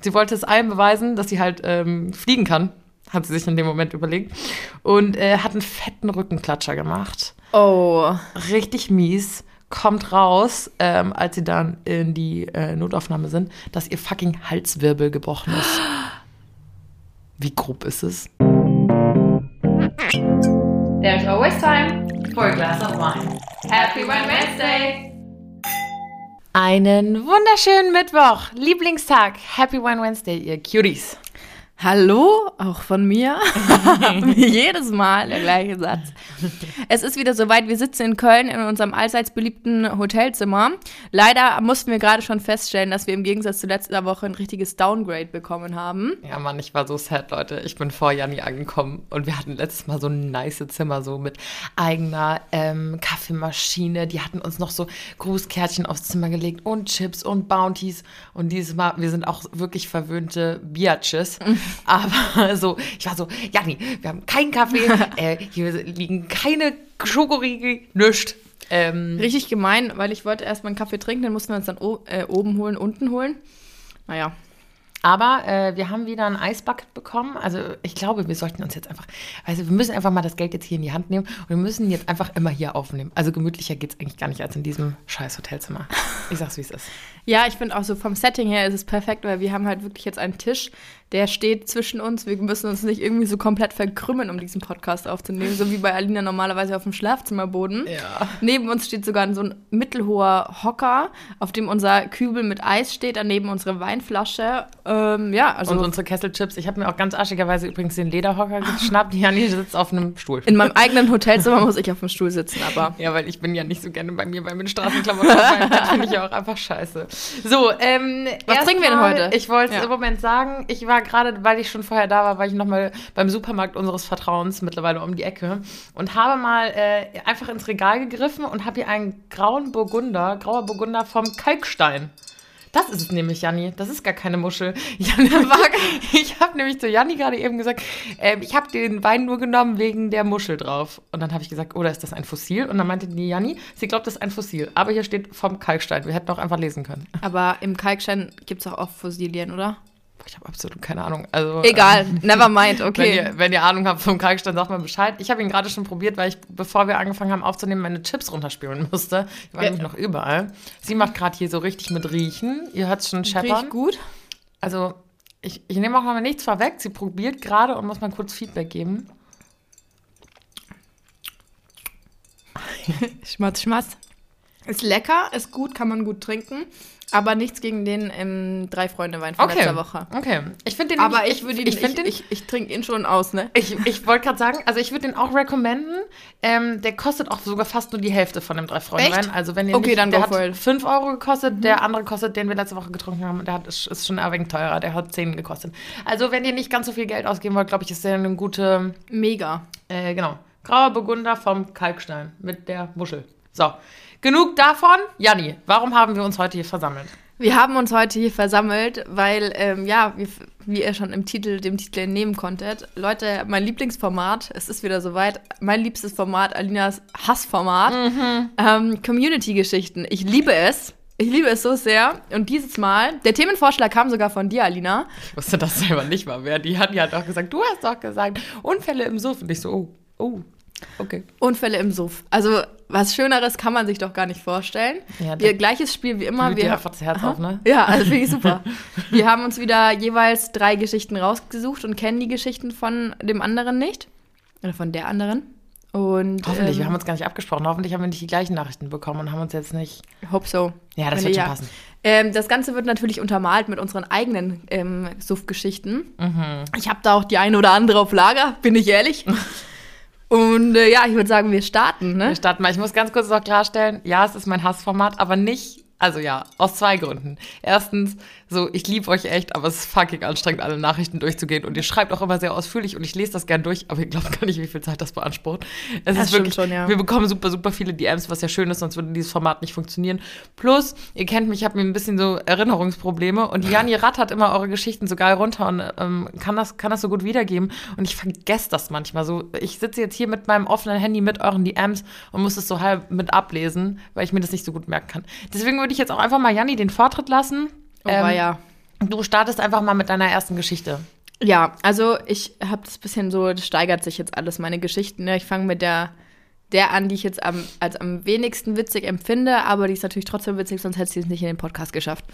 Sie wollte es allen beweisen, dass sie halt ähm, fliegen kann, hat sie sich in dem Moment überlegt. Und äh, hat einen fetten Rückenklatscher gemacht. Oh. Richtig mies. Kommt raus, ähm, als sie dann in die äh, Notaufnahme sind, dass ihr fucking Halswirbel gebrochen ist. Wie grob ist es? There's always time for a glass of wine. Happy Wine Wednesday! Einen wunderschönen Mittwoch, Lieblingstag. Happy Wine Wednesday, ihr Cuties. Hallo, auch von mir. Jedes Mal der gleiche Satz. Es ist wieder soweit, wir sitzen in Köln in unserem allseits beliebten Hotelzimmer. Leider mussten wir gerade schon feststellen, dass wir im Gegensatz zu letzter Woche ein richtiges Downgrade bekommen haben. Ja, Mann, ich war so sad, Leute. Ich bin vor Janni angekommen und wir hatten letztes Mal so ein nice Zimmer, so mit eigener ähm, Kaffeemaschine. Die hatten uns noch so Grußkärtchen aufs Zimmer gelegt und Chips und Bounties. Und dieses Mal, wir sind auch wirklich verwöhnte Biatches. Aber so, ich war so, Janni, wir haben keinen Kaffee, äh, hier liegen keine Schokoriegel, nichts. Ähm, Richtig gemein, weil ich wollte erst mal einen Kaffee trinken, dann mussten wir uns dann äh, oben holen, unten holen. Naja, Aber äh, wir haben wieder ein Eisbucket bekommen. Also ich glaube, wir sollten uns jetzt einfach, also wir müssen einfach mal das Geld jetzt hier in die Hand nehmen und wir müssen jetzt einfach immer hier aufnehmen. Also gemütlicher geht es eigentlich gar nicht als in diesem scheiß Hotelzimmer. Ich sag's, wie es ist. Ja, ich finde auch so vom Setting her ist es perfekt, weil wir haben halt wirklich jetzt einen Tisch, der steht zwischen uns. Wir müssen uns nicht irgendwie so komplett verkrümmen, um diesen Podcast aufzunehmen, so wie bei Alina normalerweise auf dem Schlafzimmerboden. Ja. Neben uns steht sogar so ein mittelhoher Hocker, auf dem unser Kübel mit Eis steht, daneben unsere Weinflasche. Ähm, ja, also Und unsere Kesselchips. Ich habe mir auch ganz arschigerweise übrigens den Lederhocker geschnappt. Janni sitzt auf einem Stuhl. in meinem eigenen Hotelzimmer muss ich auf dem Stuhl sitzen, aber Ja, weil ich bin ja nicht so gerne bei mir bei meinen Straßenklamotten. das finde ich ja auch einfach scheiße. So, ähm, Was trinken wir denn heute? Ich wollte es Ja. im Moment sagen. Ich war gerade, weil ich schon vorher da war, war ich nochmal beim Supermarkt unseres Vertrauens mittlerweile um die Ecke und habe mal äh, einfach ins Regal gegriffen und habe hier einen grauen Burgunder, grauer Burgunder vom Kalkstein. Das ist es nämlich, Janni. Das ist gar keine Muschel. Janni, ich habe nämlich zu Janni gerade eben gesagt, ähm, ich habe den Wein nur genommen wegen der Muschel drauf. Und dann habe ich gesagt, oder ist das ein Fossil? Und dann meinte die Janni, sie glaubt, das ist ein Fossil. Aber hier steht vom Kalkstein. Wir hätten auch einfach lesen können. aber im Kalkstein gibt es auch oft Fossilien, oder? Ich habe absolut keine Ahnung. Also, Egal, ähm, never mind, Wenn okay. ihr, wenn ihr Ahnung habt vom Kalkstein, sagt mal Bescheid. Ich habe ihn gerade schon probiert, weil ich, bevor wir angefangen haben aufzunehmen, meine Chips runterspülen musste. Die waren Ja. nämlich noch überall. Sie macht gerade hier so richtig mit Riechen. Ihr hört es schon scheppern. Riecht gut. Also, ich, ich nehme auch noch mal nichts vorweg. Sie probiert gerade und muss mal kurz Feedback geben. Schmatz, schmatz. Ist lecker, ist gut, kann man gut trinken. Aber nichts gegen den ähm, Drei-Freunde-Wein von Okay. letzter Woche. Okay. Ich finde den Aber ich würde ihn, ich, ich, finde den, ich, ich, trinke ihn schon aus, ne? Ich, ich wollte gerade sagen, also ich würde den auch recommenden. Ähm, der kostet auch sogar fast nur die Hälfte von dem drei freunde wein Also wenn ihr Okay, nicht, dann der hat it. 5 Euro gekostet, der andere kostet, den wir letzte Woche getrunken haben, der hat, ist, ist schon ein wenig teurer, der hat 10 gekostet. Also wenn ihr nicht ganz so viel Geld ausgeben wollt, glaube ich, ist der eine gute, Mega. äh, genau, grauer Burgunder vom Kalkstein mit der Muschel. So, genug davon. Janni, warum haben wir uns heute hier versammelt? Wir haben uns heute hier versammelt, weil, ähm, ja, wie, wie ihr schon im Titel, dem Titel entnehmen konntet, Leute, mein Lieblingsformat, es ist wieder soweit, mein liebstes Format, Alinas Hassformat, ähm, Community-Geschichten. Ich liebe es. Ich liebe es so sehr. Und dieses Mal, der Themenvorschlag kam sogar von dir, Alina. Ich wusste das selber nicht mal wer. Die hat ja doch gesagt, du hast doch gesagt, Unfälle im Suff. Und ich so, oh, oh, okay. Unfälle im Suff. Also, was Schöneres kann man sich doch gar nicht vorstellen. Ja, wir, gleiches Spiel wie immer. Wir, einfach das Herz auf, ne? Ja, also finde ich super. Wir haben uns wieder jeweils drei Geschichten rausgesucht und kennen die Geschichten von dem anderen nicht. Oder von der anderen. Und Hoffentlich, ähm, wir haben uns gar nicht abgesprochen. Hoffentlich haben wir nicht die gleichen Nachrichten bekommen und haben uns jetzt nicht. hope so. Ja, das Wenn wird schon passen. Ähm, das Ganze wird natürlich untermalt mit unseren eigenen ähm, Suff-Geschichten. Mhm. Ich habe da auch die eine oder andere auf Lager, bin ich ehrlich. Und äh, ja, ich würde sagen, wir starten. Ne? Wir starten mal. Ich muss ganz kurz noch klarstellen, ja, es ist mein Hassformat, aber nicht, also ja, aus zwei Gründen. Erstens, so, ich liebe euch echt, aber es ist fucking anstrengend, alle Nachrichten durchzugehen. Und ihr schreibt auch immer sehr ausführlich und ich lese das gern durch, aber ihr glaubt gar nicht, wie viel Zeit das beansprucht. Es Das ist wirklich, schon, ja. wir bekommen super, super viele DMs, was ja schön ist, sonst würde dieses Format nicht funktionieren. Plus, ihr kennt mich, ich habe mir ein bisschen so Erinnerungsprobleme und Jani rattert immer eure Geschichten so geil runter und ähm, kann, das, kann das so gut wiedergeben. Und ich vergesse das manchmal so. Ich sitze jetzt hier mit meinem offenen Handy mit euren DMs und muss es so halb mit ablesen, weil ich mir das nicht so gut merken kann. Deswegen würde ich jetzt auch einfach mal Janni den Vortritt lassen. Oh, Ähm, ja. Du startest einfach mal mit deiner ersten Geschichte. Ja, also ich habe das bisschen so, das steigert sich jetzt alles, meine Geschichten. Ne? Ich fange mit der, der an, die ich jetzt am, als am wenigsten witzig empfinde, aber die ist natürlich trotzdem witzig, sonst hätte sie es nicht in den Podcast geschafft.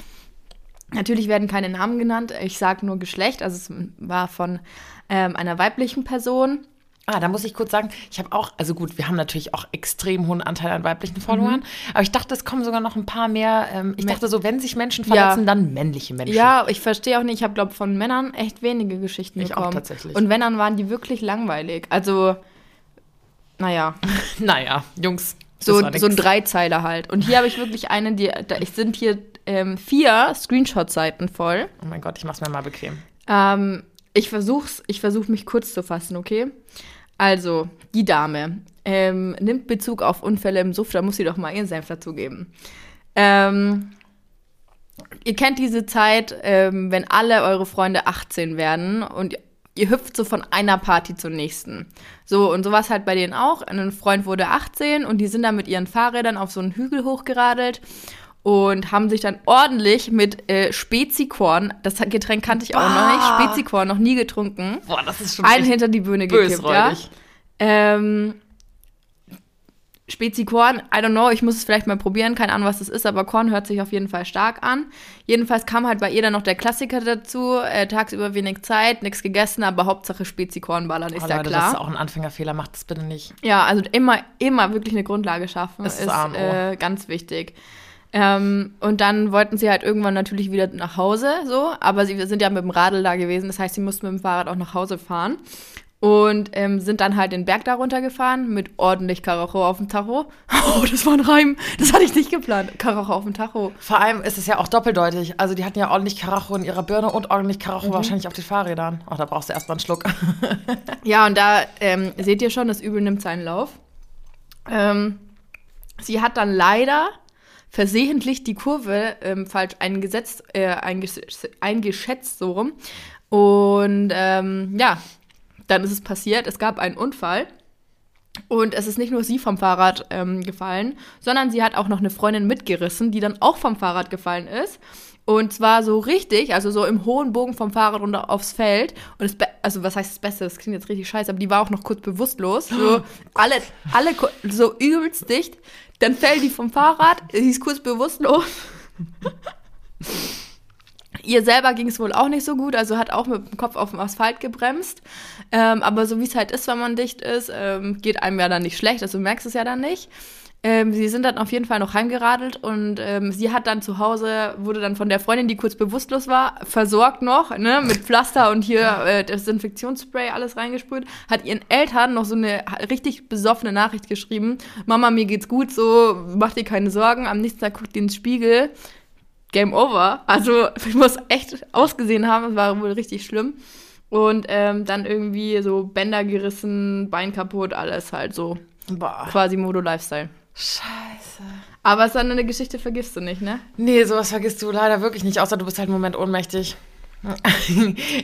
Natürlich werden keine Namen genannt, ich sage nur Geschlecht, also es war von ähm, einer weiblichen Person. Ah, da muss ich kurz sagen, ich habe auch, also gut, wir haben natürlich auch extrem hohen Anteil an weiblichen Followern, Mhm. aber ich dachte, es kommen sogar noch ein paar mehr. Ähm, ich dachte so, wenn sich Menschen verletzen, Ja. dann männliche Menschen. Ja, ich verstehe auch nicht, ich habe, glaube von Männern echt wenige Geschichten Ich auch bekommen. tatsächlich. Und wenn, dann waren die wirklich langweilig. Also, naja, Naja, Jungs, so, so ein Dreizeiler halt. Und hier habe ich wirklich eine, die, da ich sind hier ähm, vier Screenshot-Seiten voll. Oh mein Gott, ich mach's mir mal bequem. Ähm, ich versuch's, ich versuche mich kurz zu fassen, okay? Also, die Dame ähm, nimmt Bezug auf Unfälle im Suff, da muss sie doch mal ihren Senf dazugeben. Ähm, ihr kennt diese Zeit, ähm, wenn alle eure Freunde 18 werden und ihr hüpft so von einer Party zur nächsten. So, und so war es halt bei denen auch. Ein Freund wurde 18 und die sind dann mit ihren Fahrrädern auf so einen Hügel hochgeradelt und haben sich dann ordentlich mit äh, Spezikorn, das Getränk kannte ich auch noch nicht, Bah. Spezikorn noch nie getrunken, Boah, das ist schon einen hinter die Bühne gekippt, ja. Ähm, Spezikorn, I don't know, ich muss es vielleicht mal probieren, keine Ahnung, was das ist, aber Korn hört sich auf jeden Fall stark an. Jedenfalls kam halt bei ihr dann noch der Klassiker dazu, äh, tagsüber wenig Zeit, nichts gegessen, aber Hauptsache Spezikorn ballern, ist Oh, ja Leute, klar. das ist auch ein Anfängerfehler, macht das bitte nicht. Ja, also immer, immer wirklich eine Grundlage schaffen Das ist ist äh, ganz wichtig. Ähm, und dann wollten sie halt irgendwann natürlich wieder nach Hause, so, aber sie sind ja mit dem Radl da gewesen, das heißt, sie mussten mit dem Fahrrad auch nach Hause fahren. Und ähm, sind dann halt den Berg da runtergefahren mit ordentlich Karacho auf dem Tacho. Oh, das war ein Reim. Das hatte ich nicht geplant. Karacho auf dem Tacho. Vor allem ist es ja auch doppeldeutig. Also die hatten ja ordentlich Karacho in ihrer Birne und ordentlich Mhm. Karacho wahrscheinlich auf den Fahrrädern. Oh, da brauchst du erst mal einen Schluck. Ja, und da ähm, seht ihr schon, das Übel nimmt seinen Lauf. Ähm, sie hat dann leider versehentlich die Kurve ähm, falsch eingesetzt, äh, eingesch eingeschätzt, so rum. Und ähm, ja, dann ist es passiert. Es gab einen Unfall. Und es ist nicht nur sie vom Fahrrad ähm, gefallen, sondern sie hat auch noch eine Freundin mitgerissen, die dann auch vom Fahrrad gefallen ist. Und zwar so richtig, also so im hohen Bogen vom Fahrrad runter aufs Feld. Und das, also was heißt das Beste? Das klingt jetzt richtig scheiße, aber die war auch noch kurz bewusstlos. So alle, alle ku- so übelst dicht. Dann fällt die vom Fahrrad, sie ist kurz bewusstlos. Ihr selber ging es wohl auch nicht so gut, also hat auch mit dem Kopf auf dem Asphalt gebremst. Ähm, aber so wie es halt ist, wenn man dicht ist, ähm, geht einem ja dann nicht schlecht, also merkst es ja dann nicht. Ähm, sie sind dann auf jeden Fall noch heimgeradelt und ähm, sie hat dann zu Hause, wurde dann von der Freundin, die kurz bewusstlos war, versorgt noch, ne, mit Pflaster und hier äh, Desinfektionsspray alles reingesprüht, hat ihren Eltern noch so eine richtig besoffene Nachricht geschrieben. Mama, mir geht's gut, so, mach dir keine Sorgen. Am nächsten Tag guckt die ins Spiegel. Game over. Also, ich muss echt ausgesehen haben, es war wohl richtig schlimm. Und ähm, dann irgendwie so Bänder gerissen, Bein kaputt, alles halt so. Boah. Quasi Modo Lifestyle. Scheiße. Aber so eine Geschichte vergisst du nicht, ne? Nee, sowas vergisst du leider wirklich nicht, außer du bist halt im Moment ohnmächtig.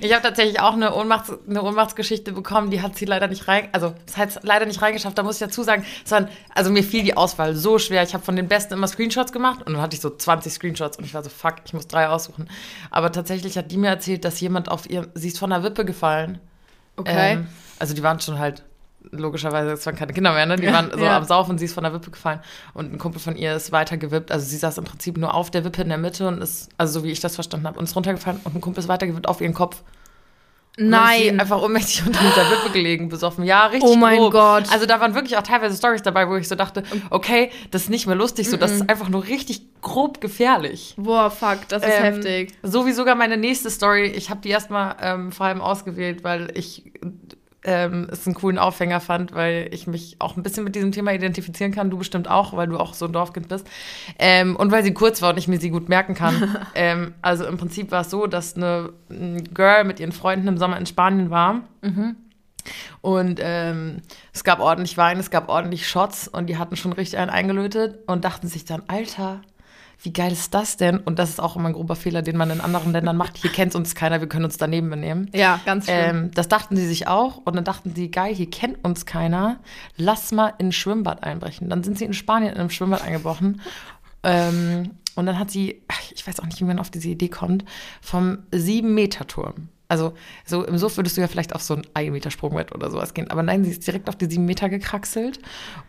Ich habe tatsächlich auch eine, Ohnmachts-, eine Ohnmachtsgeschichte bekommen, die hat sie leider nicht rein, also es hat leider nicht reingeschafft. Da muss ich dazu sagen, es waren, also mir fiel die Auswahl so schwer. Ich habe von den Besten immer Screenshots gemacht und dann hatte ich so 20 Screenshots und ich war so, fuck, ich muss drei aussuchen. Aber tatsächlich hat die mir erzählt, dass jemand auf ihr, sie ist von der Wippe gefallen. Okay. Ähm, also die waren schon halt, logischerweise, es waren keine Kinder mehr, ne? Die waren so ja. am Saufen, sie ist von der Wippe gefallen und ein Kumpel von ihr ist weitergewippt. Also sie saß im Prinzip nur auf der Wippe in der Mitte und ist, also so wie ich das verstanden habe, und ist runtergefallen und ein Kumpel ist weitergewippt auf ihren Kopf. Nein. einfach ohnmächtig unter dieser Wippe gelegen, besoffen. Ja, richtig Oh mein grob. Gott. Also da waren wirklich auch teilweise Stories dabei, wo ich so dachte, okay, das ist nicht mehr lustig, so, das ist einfach nur richtig grob gefährlich. Boah, fuck, das ist Ähm, heftig. So wie sogar meine nächste Story. Ich habe die erstmal ähm, vor allem ausgewählt, weil ich ähm, es einen coolen Aufhänger fand, weil ich mich auch ein bisschen mit diesem Thema identifizieren kann. Du bestimmt auch, weil du auch so ein Dorfkind bist. Ähm, und weil sie kurz war und ich mir sie gut merken kann. ähm, also im Prinzip war es so, dass eine ein Girl mit ihren Freunden im Sommer in Spanien war. Und ähm, es gab ordentlich Wein, es gab ordentlich Shots und die hatten schon richtig einen eingelötet und dachten sich dann, Alter, wie geil ist das denn? Und das ist auch immer ein grober Fehler, den man in anderen Ländern macht. Hier kennt uns keiner, wir können uns daneben benehmen. Ja, ganz schlimm. Ähm, das dachten sie sich auch und dann dachten sie, geil, hier kennt uns keiner, lass mal in ein Schwimmbad einbrechen. Dann sind sie in Spanien in einem Schwimmbad eingebrochen Ähm, und dann hat sie, ich weiß auch nicht, wie man auf diese Idee kommt, vom 7-Meter-Turm. Also so im Suff würdest du ja vielleicht auf so einen 1 Meter Sprungbrett oder sowas gehen. Aber nein, sie ist direkt auf die 7 Meter gekraxelt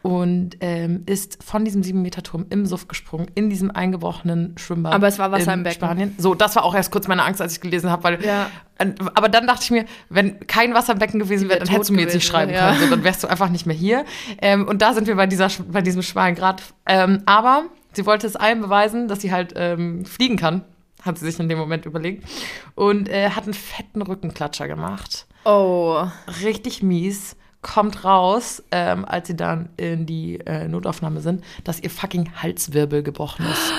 und ähm, ist von diesem 7 Meter Turm im Suff gesprungen, in diesem eingebrochenen Schwimmbad. Aber es war Wasser im Becken. Spanien. So, das war auch erst kurz meine Angst, als ich gelesen habe, weil Ja. aber dann dachte ich mir, wenn kein Wasser im Becken gewesen wäre, wär dann hättest du mir jetzt nicht schreiben ja. können. So, dann wärst du einfach nicht mehr hier. Ähm, und da sind wir bei, dieser, bei diesem schmalen Grad. Ähm, aber sie wollte es allen beweisen, dass sie halt ähm, fliegen kann, hat sie sich in dem Moment überlegt. Und äh, hat einen fetten Rückenklatscher gemacht. Oh. Richtig mies. Kommt raus, ähm, als sie dann in die äh, Notaufnahme sind, dass ihr fucking Halswirbel gebrochen ist.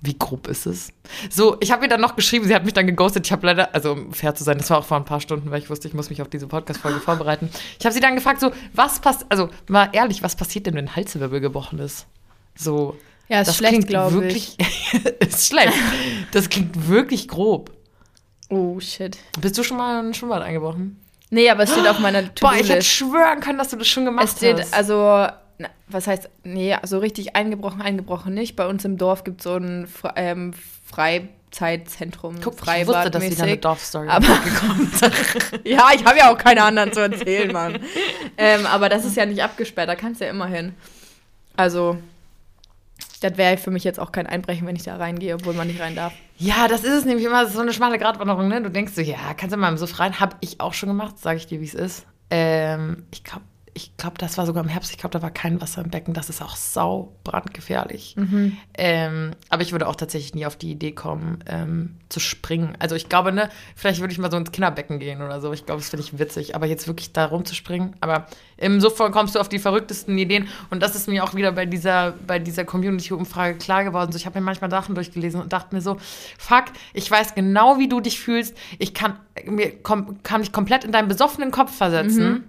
Wie grob ist es? So, ich habe ihr dann noch geschrieben, sie hat mich dann geghostet. Ich habe leider, also um fair zu sein, das war auch vor ein paar Stunden, weil ich wusste, ich muss mich auf diese Podcast-Folge vorbereiten. Ich habe sie dann gefragt, so, was passt, also mal ehrlich, was passiert denn, wenn Halswirbel gebrochen ist? So. Ja, ist das schlecht, klingt glaub ich. ist schlecht. Das klingt wirklich grob. Oh, shit. Bist du schon mal in ein Schwimmbad eingebrochen? Nee, aber es steht auf meiner Boah, ich hätte schwören können, dass du das schon gemacht Es steht, hast. also, na, was heißt, nee, so richtig eingebrochen, eingebrochen nicht. Bei uns im Dorf gibt es so ein Fre ähm, Freizeitzentrum, Guck, ich wusste, dass wieder eine. Dorfstory Aber-. Ja, ich habe ja auch keine anderen zu erzählen, Mann. ähm, aber das ist ja nicht abgesperrt, da kannst du ja immer hin. Also, das wäre für mich jetzt auch kein Einbrechen, wenn ich da reingehe, obwohl man nicht rein darf. Ja, das ist es nämlich immer so eine schmale Gratwanderung, ne? Du denkst so, ja, kannst du mal im Suff rein. Hab ich auch schon gemacht, sage ich dir, wie es ist. Ähm, ich glaube, ich glaube, das war sogar im Herbst. Ich glaube, da war kein Wasser im Becken. Das ist auch sau brandgefährlich. Ähm, aber ich würde auch tatsächlich nie auf die Idee kommen, ähm, zu springen. Also ich glaube, ne, vielleicht würde ich mal so ins Kinderbecken gehen oder so. Ich glaube, das finde ich witzig. Aber jetzt wirklich da rumzuspringen. Aber im Suff kommst du auf die verrücktesten Ideen. Und das ist mir auch wieder bei dieser, bei dieser Community-Umfrage klar geworden. So, ich habe mir manchmal Sachen durchgelesen und dachte mir so, fuck, ich weiß genau, wie du dich fühlst. Ich kann, mir, kom, kann mich komplett in deinen besoffenen Kopf versetzen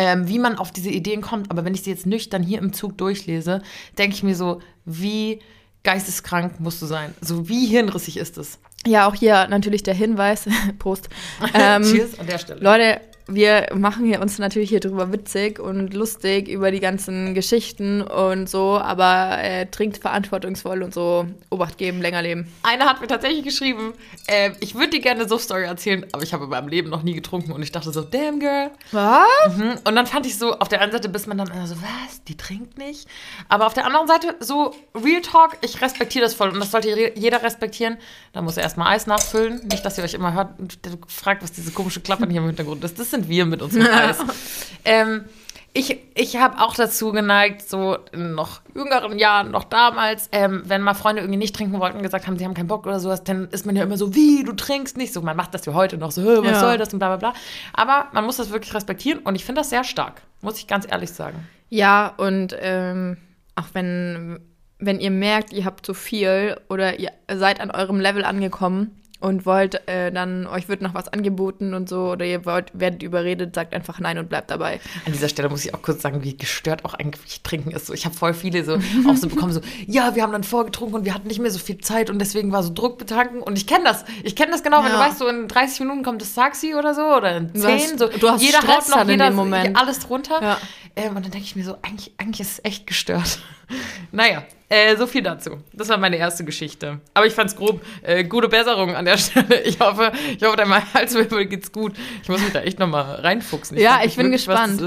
ähm, wie man auf diese Ideen kommt. Aber wenn ich sie jetzt nüchtern hier im Zug durchlese, denke ich mir so, wie geisteskrank musst du sein? So wie hirnrissig ist es? Ja, auch hier natürlich der Hinweis, Prost. Ähm, Cheers an der Stelle. Leute, wir machen hier uns natürlich hier drüber witzig und lustig über die ganzen Geschichten und so, aber äh, trinkt verantwortungsvoll und so Obacht geben, länger leben. Einer hat mir tatsächlich geschrieben, äh, ich würde dir gerne eine Suff-Story erzählen, aber ich habe in meinem Leben noch nie getrunken und ich dachte so, damn girl. Was? Mhm. Und dann fand ich so, auf der einen Seite bist man dann immer so, was, die trinkt nicht? Aber auf der anderen Seite so, Real Talk, ich respektiere das voll und das sollte je- jeder respektieren. Da muss er erstmal Eis nachfüllen. Nicht, dass ihr euch immer hört und fragt, was diese komische Klappern hier im Hintergrund ist. Das sind wir mit unserem Eis. ähm, ich ich habe auch dazu geneigt, so in noch jüngeren Jahren, noch damals, ähm, wenn mal Freunde irgendwie nicht trinken wollten und gesagt haben, sie haben keinen Bock oder sowas, dann ist man ja immer so, wie, du trinkst nicht. So, man macht das ja heute noch so, "Hä, was Ja. soll das und bla bla bla. Aber man muss das wirklich respektieren und ich finde das sehr stark, muss ich ganz ehrlich sagen. Ja, und ähm, auch wenn, wenn ihr merkt, ihr habt zu viel oder ihr seid an eurem Level angekommen und wollt äh, dann, euch wird noch was angeboten und so, oder ihr wollt, werdet überredet, sagt einfach nein und bleibt dabei. An dieser Stelle muss ich auch kurz sagen, wie gestört auch eigentlich Trinken ist. So, ich habe voll viele so auch so bekommen, so, ja, wir haben dann vorgetrunken und wir hatten nicht mehr so viel Zeit und deswegen war so Druck betanken. Und ich kenne das. Ich kenne das genau, wenn du Ja. weißt, so in 30 Minuten kommt das Taxi oder so oder in 10. Du hast- so, du hast jeder Stress noch dann in jeder dem Moment. alles drunter. Ja. Ähm, und dann denke ich mir so, eigentlich, eigentlich ist es echt gestört. naja, äh, so viel dazu. Das war meine erste Geschichte. Aber ich fand's grob. Äh, gute Besserung an der Stelle. Ich hoffe, ich hoffe, deinem Halswirbel geht's gut. Ich muss mich da echt nochmal reinfuchsen. Ja, frag ich bin wirklich, gespannt.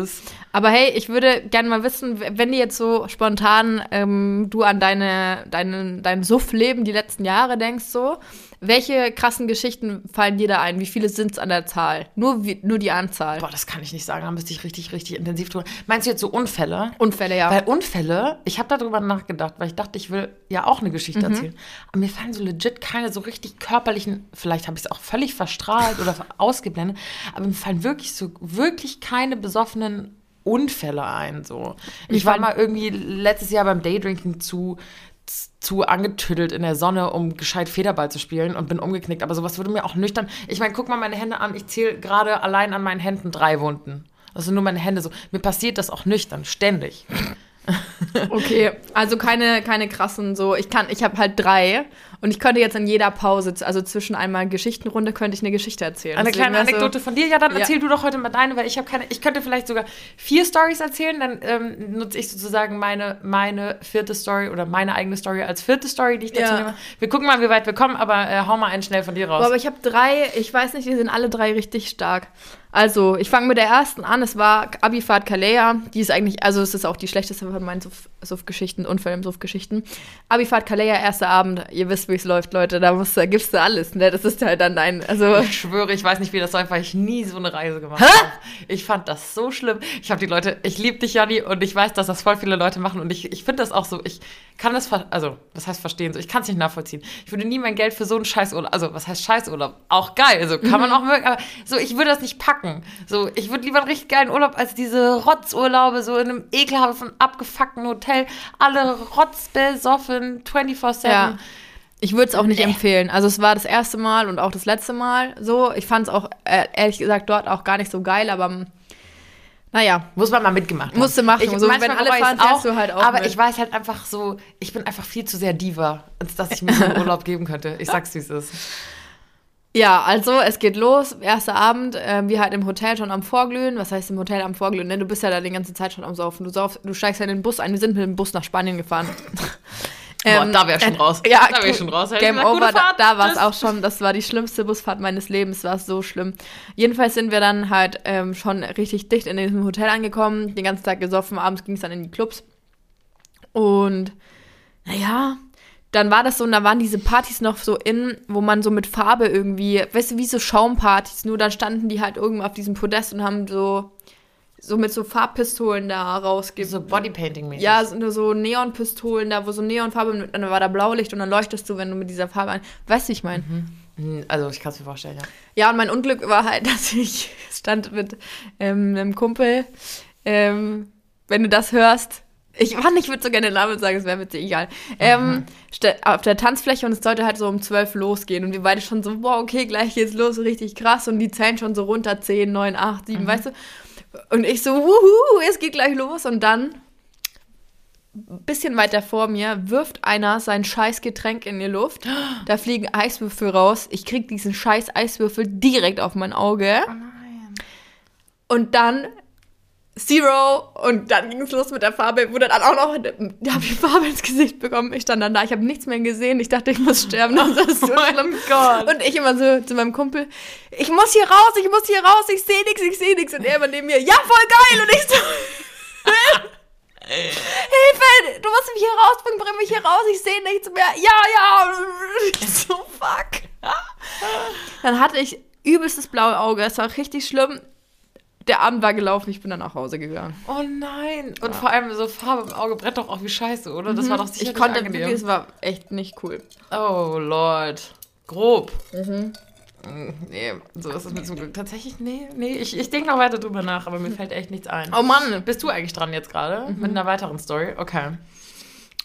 Aber hey, ich würde gerne mal wissen, wenn dir jetzt so spontan ähm, du an deine, deine, dein Suffleben die letzten Jahre denkst, so, welche krassen Geschichten fallen dir da ein? Wie viele sind es an der Zahl? Nur, wie, nur die Anzahl. Boah, das kann ich nicht sagen, da müsste ich richtig, richtig intensiv drüber. Meinst du jetzt so Unfälle? Unfälle, ja. Weil Unfälle, ich habe darüber nachgedacht, weil ich dachte, ich will ja auch eine Geschichte Mhm. erzählen. Aber mir fallen so legit keine so richtig körperlichen, vielleicht habe ich es auch völlig verstrahlt oder ausgeblendet, aber mir fallen wirklich so, wirklich keine besoffenen Unfälle ein. So. Ich war mal irgendwie letztes Jahr beim Daydrinking zu zu angetüdelt in der Sonne, um gescheit Federball zu spielen und bin umgeknickt. Aber sowas würde mir auch nüchtern. Ich meine, guck mal meine Hände an. Ich zähle gerade allein an meinen Händen drei Wunden. Das sind nur meine Hände so. Mir passiert das auch nüchtern, ständig. Okay, also keine, keine krassen so. Ich kann, ich habe halt drei und ich könnte jetzt in jeder Pause, also zwischen einmal Geschichtenrunde, könnte ich eine Geschichte erzählen. Eine Deswegen kleine wär's so- Anekdote von dir. Ja, dann Ja. erzähl du doch heute mal deine, weil ich habe keine. Ich könnte vielleicht sogar vier Stories erzählen. Dann ähm, nutze ich sozusagen meine, meine vierte Story oder meine eigene Story als vierte Story, die ich dazu Ja. nehme. Wir gucken mal, wie weit wir kommen, aber äh, hau mal einen schnell von dir raus. Boah, aber ich habe drei, ich weiß nicht, die sind alle drei richtig stark. Also, ich fange mit der ersten an. Es war Abifahrt Kalea. Die ist eigentlich, also es ist auch die schlechteste von meinen Suff- Suff-Geschichten, Unfall im Suff-Geschichten. Abifahrt Kalea, erster Abend. Ihr wisst, wie es läuft, Leute. Da, musst, da gibst du alles, ne? Das ist halt dann dein, also... ich schwöre, ich weiß nicht, wie das läuft, weil ich nie so eine Reise gemacht habe. Ich fand das so schlimm. Ich habe die Leute, ich liebe dich, Janni, und ich weiß, dass das voll viele Leute machen. Und ich, ich finde das auch so, ich kann das, also, was heißt verstehen? So, ich kann es nicht nachvollziehen. Ich würde nie mein Geld für so einen Scheißurlaub, also, was heißt Scheißurlaub? Auch geil, also kann man auch mögen, aber so, ich würde das nicht packen. So, ich würde lieber einen richtig geilen Urlaub als diese Rotzurlaube, so in einem ekelhaften, abgefuckten Hotel, alle rotzbesoffen, 24-7. Ja. Ich würde es auch nicht empfehlen. Also es war das erste Mal und auch das letzte Mal so. Ich fand es auch, äh, ehrlich gesagt, dort auch gar nicht so geil, aber mm, naja. Muss man mal mitgemacht haben. Musste machen. So, manchmal wenn alle fahren, fährst du halt auch Aber mit. ich weiß halt einfach so, ich bin einfach viel zu sehr Diva, als dass ich mir so einen Urlaub geben könnte. Ich sag's, wie es ist. Ja, also es geht los, erster Abend, ähm, wir halt im Hotel schon am Vorglühen. Was heißt im Hotel am Vorglühen? Ne? Du bist ja da die ganze Zeit schon am Saufen. Du, sauf, du steigst ja in den Bus ein. Wir sind mit dem Bus nach Spanien gefahren. Boah, da wär ich schon äh, raus. Ja, Da wär ich schon raus. Hätte Game gesagt, over, da, Fahrt, da war es auch schon. Das war die schlimmste Busfahrt meines Lebens. War so schlimm. Jedenfalls sind wir dann halt ähm, schon richtig dicht in diesem Hotel angekommen. Den ganzen Tag gesoffen. Abends ging es dann in die Clubs. Und naja, dann war das so, und da waren diese Partys noch so in, wo man so mit Farbe irgendwie, weißt du, wie so Schaumpartys, nur dann standen die halt irgendwo auf diesem Podest und haben so, so mit so Farbpistolen da rausgegeben. So Bodypainting-mäßig. Ja, so, nur so Neonpistolen da, wo so Neonfarbe, mit- dann war da Blaulicht und dann leuchtest du, wenn du mit dieser Farbe an. Weißt du, ich meine? Hm, Also, ich kann es mir vorstellen, ja. Ja, und mein Unglück war halt, dass ich stand mit ähm, einem Kumpel. Ähm, wenn du das hörst, ich Mann, ich würde so gerne den Namen sagen, es wäre witzig, egal. Ähm, ste- auf der Tanzfläche und es sollte halt so um 12 losgehen. Und wir beide schon so, boah, okay, gleich geht's los, richtig krass. Und die zählen schon so runter, 10, 9, 8, 7, weißt du? Und ich so, wuhu, es geht gleich los. Und dann, ein bisschen weiter vor mir, wirft einer sein scheiß Getränk in die Luft. Da fliegen Eiswürfel raus. Ich krieg diesen scheiß Eiswürfel direkt auf mein Auge. Und dann Zero und dann ging es los mit der Farbe, wurde dann auch noch, da habe ich Farbe ins Gesicht bekommen. Ich stand dann da, ich habe nichts mehr gesehen. Ich dachte, ich muss sterben. Das ist so schlimm. Gott. Und ich immer so zu meinem Kumpel, ich muss hier raus, ich muss hier raus, ich sehe nichts, ich sehe nichts. Und er immer neben mir, ja, voll geil. Und ich so, Hilfe, du musst mich hier rausbringen, bring mich hier raus, ich sehe nichts mehr. Ja, ja. Ich so, fuck. Dann hatte ich übelstes blaue Auge, es war richtig schlimm. Der Abend war gelaufen, ich bin dann nach Hause gegangen. Oh nein. Und vor allem so Farbe im Auge brennt doch auch wie scheiße, oder? Das war doch sicher Mhm. ich konnte angenehm. wirklich, es war echt nicht cool. Oh Lord. Grob. Mm, Nee, so ist es mir zum Glück. Tatsächlich, nee, nee. Ich, ich denke noch weiter drüber nach, aber mir fällt echt nichts ein. Oh Mann. Bist du eigentlich dran jetzt gerade? Mit einer weiteren Story? Okay.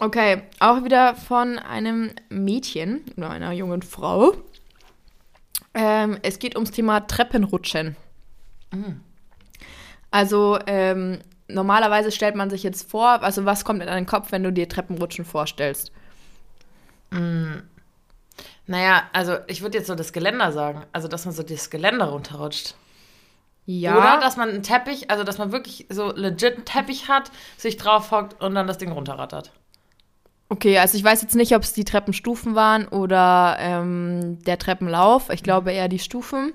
Okay, auch wieder von einem Mädchen oder einer jungen Frau. Ähm, es geht ums Thema Treppenrutschen. Also ähm, normalerweise stellt man sich jetzt vor, also was kommt in deinen Kopf, wenn du dir Treppenrutschen vorstellst? Naja, also ich würde jetzt so das Geländer sagen. Also, dass man so das Geländer runterrutscht. Ja. Oder dass man einen Teppich, also dass man wirklich so legit einen Teppich hat, sich drauf hockt und dann das Ding runterrattert. Okay, also ich weiß jetzt nicht, ob es die Treppenstufen waren oder ähm, der Treppenlauf. Ich glaube eher die Stufen.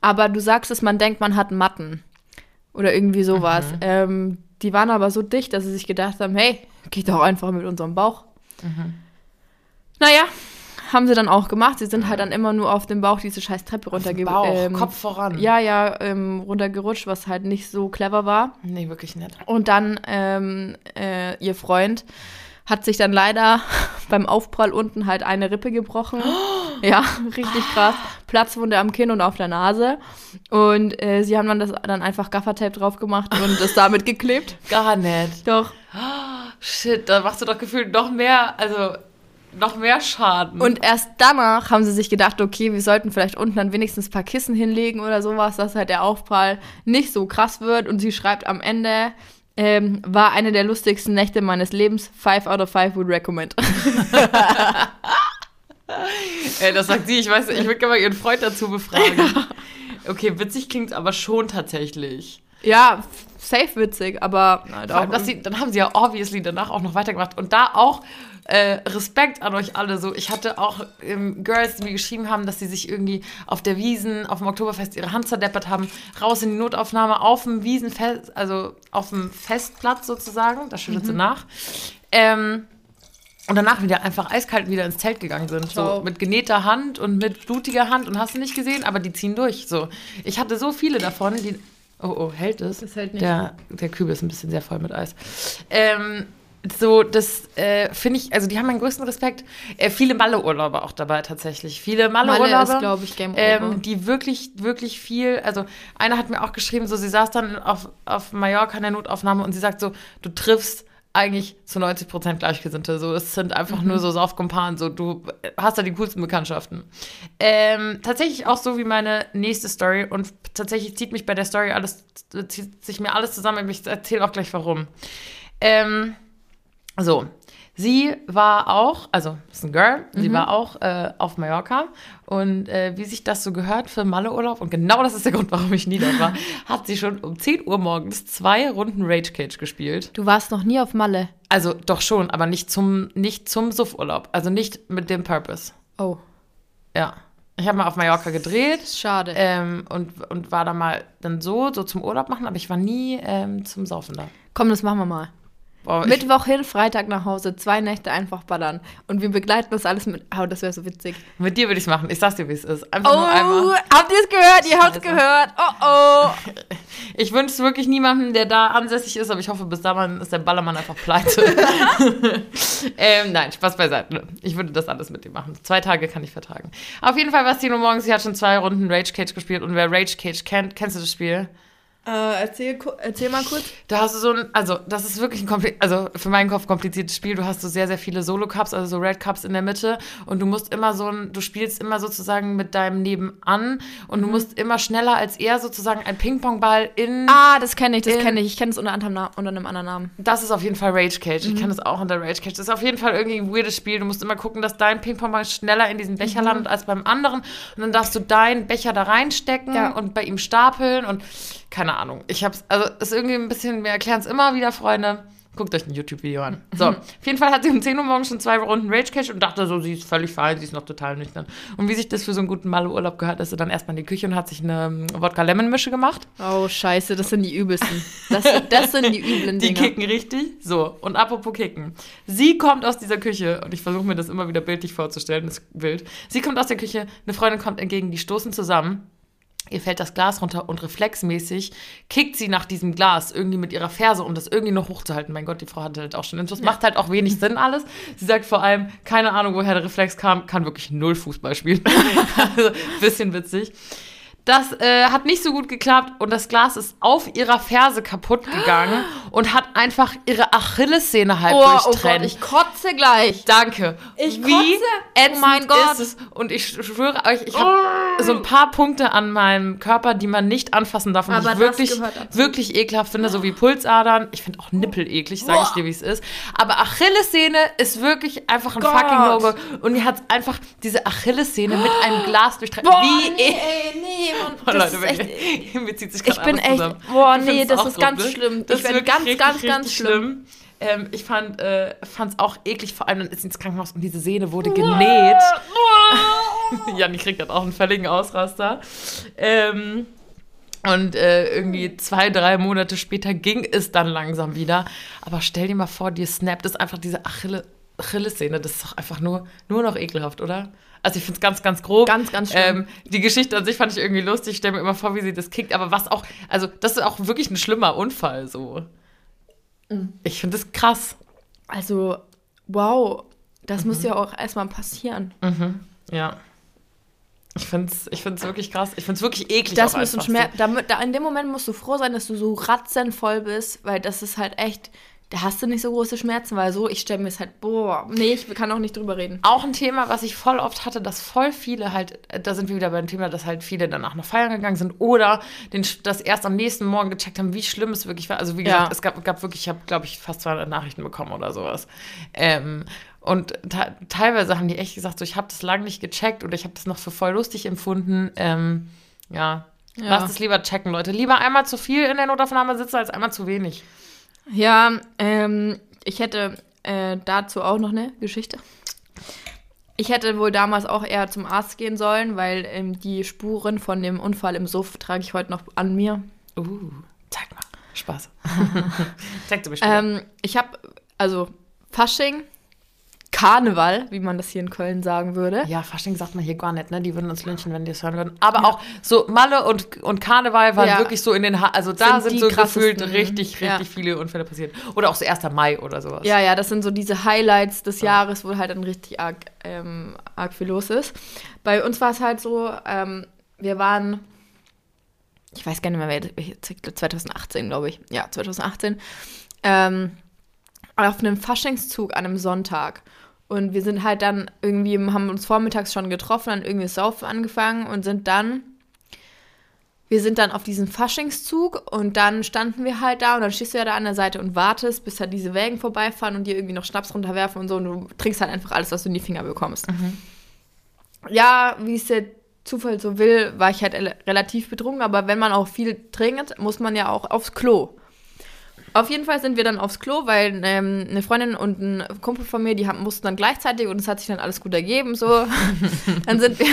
Aber du sagst es, man denkt, man hat Matten. Oder irgendwie sowas. Ähm, die waren aber so dicht, dass sie sich gedacht haben, hey, geht doch einfach mit unserem Bauch. Naja, haben sie dann auch gemacht. Sie sind halt dann immer nur auf dem Bauch diese scheiß Treppe runtergerutscht. Bauch, Kopf voran. Ja, ja, ähm, runtergerutscht, was halt nicht so clever war. Nee, wirklich nicht. Und dann ähm, äh, ihr Freund hat sich dann leider beim Aufprall unten halt eine Rippe gebrochen. Ja, richtig krass. Platzwunde am Kinn und auf der Nase. Und äh, sie haben dann das dann einfach Gaffertape drauf gemacht und es damit geklebt. Gar nicht. Doch. Shit, da machst du doch gefühlt noch mehr, also noch mehr Schaden. Und erst danach haben sie sich gedacht, okay, wir sollten vielleicht unten dann wenigstens ein paar Kissen hinlegen oder sowas, dass halt der Aufprall nicht so krass wird. Und sie schreibt am Ende, Ähm, war eine der lustigsten Nächte meines Lebens. Five out of five would recommend. Ey, das sagt sie, ich weiß, ich würde gerne mal ihren Freund dazu befragen. Okay, witzig klingt aber schon tatsächlich. ja, safe witzig, aber allem, dass sie, dann haben sie ja obviously danach auch noch weitergemacht. Und da auch äh, Respekt an euch alle. So, ich hatte auch ähm, Girls, die mir geschrieben haben, dass sie sich irgendwie auf der Wiesen, auf dem Oktoberfest ihre Hand zerdeppert haben, raus in die Notaufnahme, auf dem Wiesenfest, also auf dem Festplatz sozusagen, da schüttet sie nach. Ähm, und danach wieder einfach eiskalt wieder ins Zelt gegangen sind. So mit genähter Hand und mit blutiger Hand und hast du nicht gesehen, aber die ziehen durch. So. Ich hatte so viele davon, die. Oh, oh, hält es? Das hält nicht. Der, der Kübel ist ein bisschen sehr voll mit Eis. Ähm, so, das äh, finde ich, also die haben meinen größten Respekt. Äh, viele Malle-Urlauber auch dabei tatsächlich. Viele Malle Malle-Urlauber. ist, glaube ich, Game Over. Ähm, die wirklich, wirklich viel, also einer hat mir auch geschrieben, so sie saß dann auf, auf Mallorca in der Notaufnahme und sie sagt so, du triffst eigentlich zu 90 Prozent Gleichgesinnte. So, es sind einfach Mhm. nur so Saufkumpanen, so du hast da die coolsten Bekanntschaften. Ähm, tatsächlich auch so wie meine nächste Story und tatsächlich zieht mich bei der Story alles, zieht sich mir alles zusammen. Ich erzähle auch gleich warum. Ähm, so, sie war auch, also ist ein Girl, sie war auch äh, auf Mallorca und äh, wie sich das so gehört für Malleurlaub und genau das ist der Grund, warum ich nie da war, hat sie schon um 10 Uhr morgens zwei Runden Rage Cage gespielt. du warst noch nie auf Malle. Also doch schon, aber nicht zum, nicht zum Suffurlaub, also nicht mit dem Purpose. Oh, Ja. Ich habe mal auf Mallorca gedreht schade. ähm, und, und war da mal dann so, so zum Urlaub machen, aber ich war nie ähm, zum Saufen da. Komm, das machen wir mal. Boah, Mittwoch hin, Freitag nach Hause, zwei Nächte einfach ballern. Und wir begleiten das alles mit. Oh, das wäre so witzig. mit dir würde ich es machen. Ich sag's dir, wie es ist. Einfach nur einmal. Oh, habt ihr es gehört? Ihr habt's Scheiße. gehört. Oh, oh. Ich wünsche es wirklich niemandem, der da ansässig ist, aber ich hoffe, bis dahin ist der Ballermann einfach pleite. ähm, nein, Spaß beiseite. Ich würde das alles mit dir machen. Zwei Tage kann ich vertragen. Auf jeden Fall war es 10 Uhr morgens. Sie hat schon zwei Runden Rage Cage gespielt. Und wer Rage Cage kennt, kennst du das Spiel? Äh, erzähl, erzähl mal kurz. Da hast du so ein, also das ist wirklich ein also für meinen Kopf kompliziertes Spiel. Du hast so sehr, sehr viele Solo-Cups, also so Red Cups in der Mitte und du musst immer so ein, du spielst immer sozusagen mit deinem Nebenan und du musst immer schneller als er sozusagen ein Ping-Pong-Ball in. Ah, das kenne ich, das kenne ich. Ich kenne es unter, unter einem anderen Namen. Das ist auf jeden Fall Rage Cage. Ich kenne das auch unter Rage Cage. Das ist auf jeden Fall irgendwie ein weirdes Spiel. Du musst immer gucken, dass dein Ping-Pong-Ball schneller in diesen Becher landet als beim anderen. Und dann darfst du deinen Becher da reinstecken Ja. und bei ihm stapeln und keine Ahnung. Ich hab's, also ist irgendwie ein bisschen, wir erklären es immer wieder, Freunde. Guckt euch ein YouTube-Video an. So, auf jeden Fall hat sie um 10 Uhr morgens schon zwei Runden Rage Cage und dachte so, sie ist völlig fein, sie ist noch total nüchtern. Und wie sich das für so einen guten Malle-Urlaub gehört, ist sie dann erstmal in die Küche und hat sich eine ähm, Wodka-Lemon-Mische gemacht. Oh, scheiße, das sind die übelsten. Das, das sind die üblen Die Dinger. kicken richtig. So, und apropos kicken. Sie kommt aus dieser Küche, und ich versuche mir das immer wieder bildlich vorzustellen, das Bild. Sie kommt aus der Küche, eine Freundin kommt entgegen, die stoßen zusammen. Ihr fällt das Glas runter und reflexmäßig kickt sie nach diesem Glas irgendwie mit ihrer Ferse, um das irgendwie noch hochzuhalten. Mein Gott, die Frau hatte halt auch schon Intus. Macht halt auch wenig Sinn alles. Sie sagt vor allem, keine Ahnung, woher der Reflex kam, kann wirklich null Fußball spielen. also, bisschen witzig. Das äh, hat nicht so gut geklappt und das Glas ist auf ihrer Ferse kaputt gegangen und hat einfach ihre Achillessehne halb Oh, oh Gott, durchtrennt. ich kotze gleich. Danke. Ich Wie kotze. ätzend Oh mein Gott. ist? Und ich schwöre euch, ich habe so ein paar Punkte an meinem Körper, die man nicht anfassen darf und Aber die ich wirklich, wirklich ekelhaft finde, so wie Pulsadern. Ich finde auch Nippel eklig, sage ich dir, wie es ist. Aber Achillessehne ist wirklich einfach ein Gott. fucking No-Go. Und die hat einfach diese Achillessehne mit einem Glas durchtrennt. Boah, wie nee, eklig. ey, nee, Mann, Oh, das Leute, ist echt... wirklich, mir zieht sich Ich bin echt- zusammen. boah, nee, das ist ganz schlimm. Das Ich ist ganz, ganz, ganz schlimm. Ähm, ich fand es auch eklig, vor allem dann ist sie ins Krankenhaus und diese Sehne wurde genäht. Janni kriegt dann auch einen völligen Ausraster. Ähm, und äh, irgendwie zwei, drei Monate später ging es dann langsam wieder. Aber stell dir mal vor, dir snappt es einfach diese Achille, Achillessehne. Das ist doch einfach nur, nur noch ekelhaft, oder? Also ich finde es ganz, ganz grob. Ganz, ganz schlimm. Ähm, die Geschichte an sich fand ich irgendwie lustig. Ich stelle mir immer vor, wie sie das kickt. Aber was auch, also das ist auch wirklich ein schlimmer Unfall so. Mhm. Ich finde es krass. Also, wow, das muss ja auch erstmal passieren. Ja. Ich finde es ich find's wirklich krass. Ich finde es wirklich eklig. Das einfach Schmerz. Damit, da, in dem Moment musst du froh sein, dass du so ratzenvoll bist, weil das ist halt echt da hast du nicht so große Schmerzen, weil so, ich stelle mir es halt, boah, nee, ich kann auch nicht drüber reden. Auch ein Thema, was ich voll oft hatte, dass voll viele halt, äh, da sind wir wieder beim Thema, dass halt viele danach noch feiern gegangen sind oder den, das erst am nächsten Morgen gecheckt haben, wie schlimm es wirklich war. Also wie gesagt, Ja. es gab, gab wirklich, ich habe, glaube ich, fast 200 Nachrichten bekommen oder sowas. Ähm, und te- teilweise haben die echt gesagt, so, ich habe das lange nicht gecheckt oder ich habe das noch für voll lustig empfunden. Ähm, ja. Ja. Lasst es lieber checken, Leute. Lieber einmal zu viel in der Notaufnahme sitzen, als einmal zu wenig. Ja, ähm, ich hätte äh, dazu auch noch eine Geschichte. Ich hätte wohl damals auch eher zum Arzt gehen sollen, weil ähm, die Spuren von dem Unfall im Suff trage ich heute noch an mir. Uh, zeig mal. Spaß. zeig du mir. Ähm, ich habe, also Fasching, Karneval, wie man das hier in Köln sagen würde. Ja, Fasching sagt man hier gar nicht, ne? Die würden uns lynchen, wenn die es hören würden. Aber auch so Malle und, und Karneval waren Ja. wirklich so in den ha Also da Sind sind, so gefühlt richtig, richtig Ja. viele Unfälle passiert. Oder auch so 1. Mai oder sowas. Ja, ja, das sind so diese Highlights des Jahres, wo halt dann richtig arg, ähm, arg viel los ist. Bei uns war es halt so, ähm, wir waren, ich weiß gar nicht mehr, wer- 2018, glaube ich. Ja, 2018. Ähm, auf einem Faschingszug an einem Sonntag. Und wir sind halt dann irgendwie, haben uns vormittags schon getroffen, dann irgendwie Saufen angefangen und sind dann wir sind dann auf diesen Faschingszug und dann standen wir halt da und dann stehst du ja da an der Seite und wartest, bis halt diese Wägen vorbeifahren und dir irgendwie noch Schnaps runterwerfen und so und du trinkst halt einfach alles, was du in die Finger bekommst. Ja, wie es der Zufall so will, war ich halt relativ betrunken, aber wenn man auch viel trinkt, muss man ja auch aufs Klo. Auf jeden Fall sind wir dann aufs Klo, weil ähm, eine Freundin und ein Kumpel von mir, die haben, mussten dann gleichzeitig und es hat sich dann alles gut ergeben. So, dann sind wir,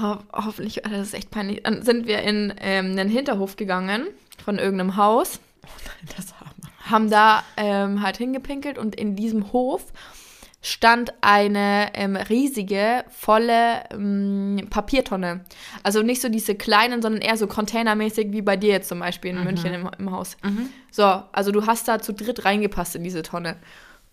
ho hoffentlich, das ist echt peinlich, dann sind wir in ähm, einen Hinterhof gegangen von irgendeinem Haus, Das haben wir. haben da ähm, halt hingepinkelt und in diesem Hof stand eine ähm, riesige, volle ähm, Papiertonne. Also nicht so diese kleinen, sondern eher so containermäßig wie bei dir jetzt zum Beispiel in München im, im Haus. So, also du hast da zu dritt reingepasst in diese Tonne.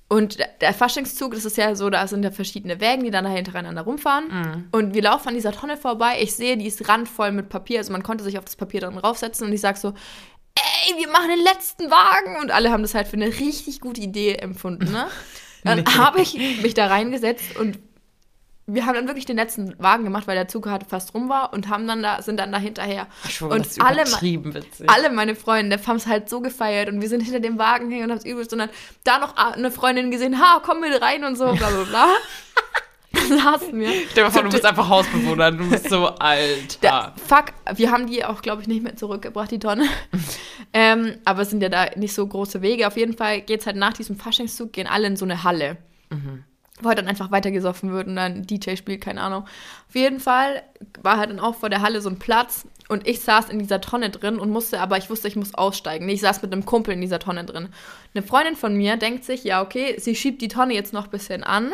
Und der- Faschingszug, das ist ja so, da sind ja verschiedene Wägen, die dann da hintereinander rumfahren. Und wir laufen an dieser Tonne vorbei. Ich sehe, die ist randvoll mit Papier. Also man konnte sich auf das Papier dann raufsetzen und ich sag so, ey, wir machen den letzten Wagen. Und alle haben das halt für eine richtig gute Idee empfunden, ne? Dann Nee. habe ich mich da reingesetzt und wir haben dann wirklich den letzten Wagen gemacht, weil der Zug halt fast rum war und haben dann da, sind dann da hinterher. Ich schwöre, und das ist alle, witzig. alle meine Freunde haben es halt so gefeiert und wir sind hinter dem Wagen hängen und haben es übelst und dann da noch eine Freundin gesehen, ha, komm mit rein und so, bla bla bla. Saßen wir. Stell dir vor, du bist einfach Hausbewohner, du bist so alt. Fuck, wir haben die auch, glaube ich, nicht mehr zurückgebracht, die Tonne. ähm, aber es sind ja da nicht so große Wege. Auf jeden Fall geht es halt nach diesem Faschingszug, gehen alle in so eine Halle. Wo halt dann einfach weitergesoffen wird und dann DJ spielt, keine Ahnung. Auf jeden Fall war halt dann auch vor der Halle so ein Platz und ich saß in dieser Tonne drin und musste, aber ich wusste, ich muss aussteigen. Ich saß mit einem Kumpel in dieser Tonne drin. Eine Freundin von mir denkt sich, ja, okay, sie schiebt die Tonne jetzt noch ein bisschen an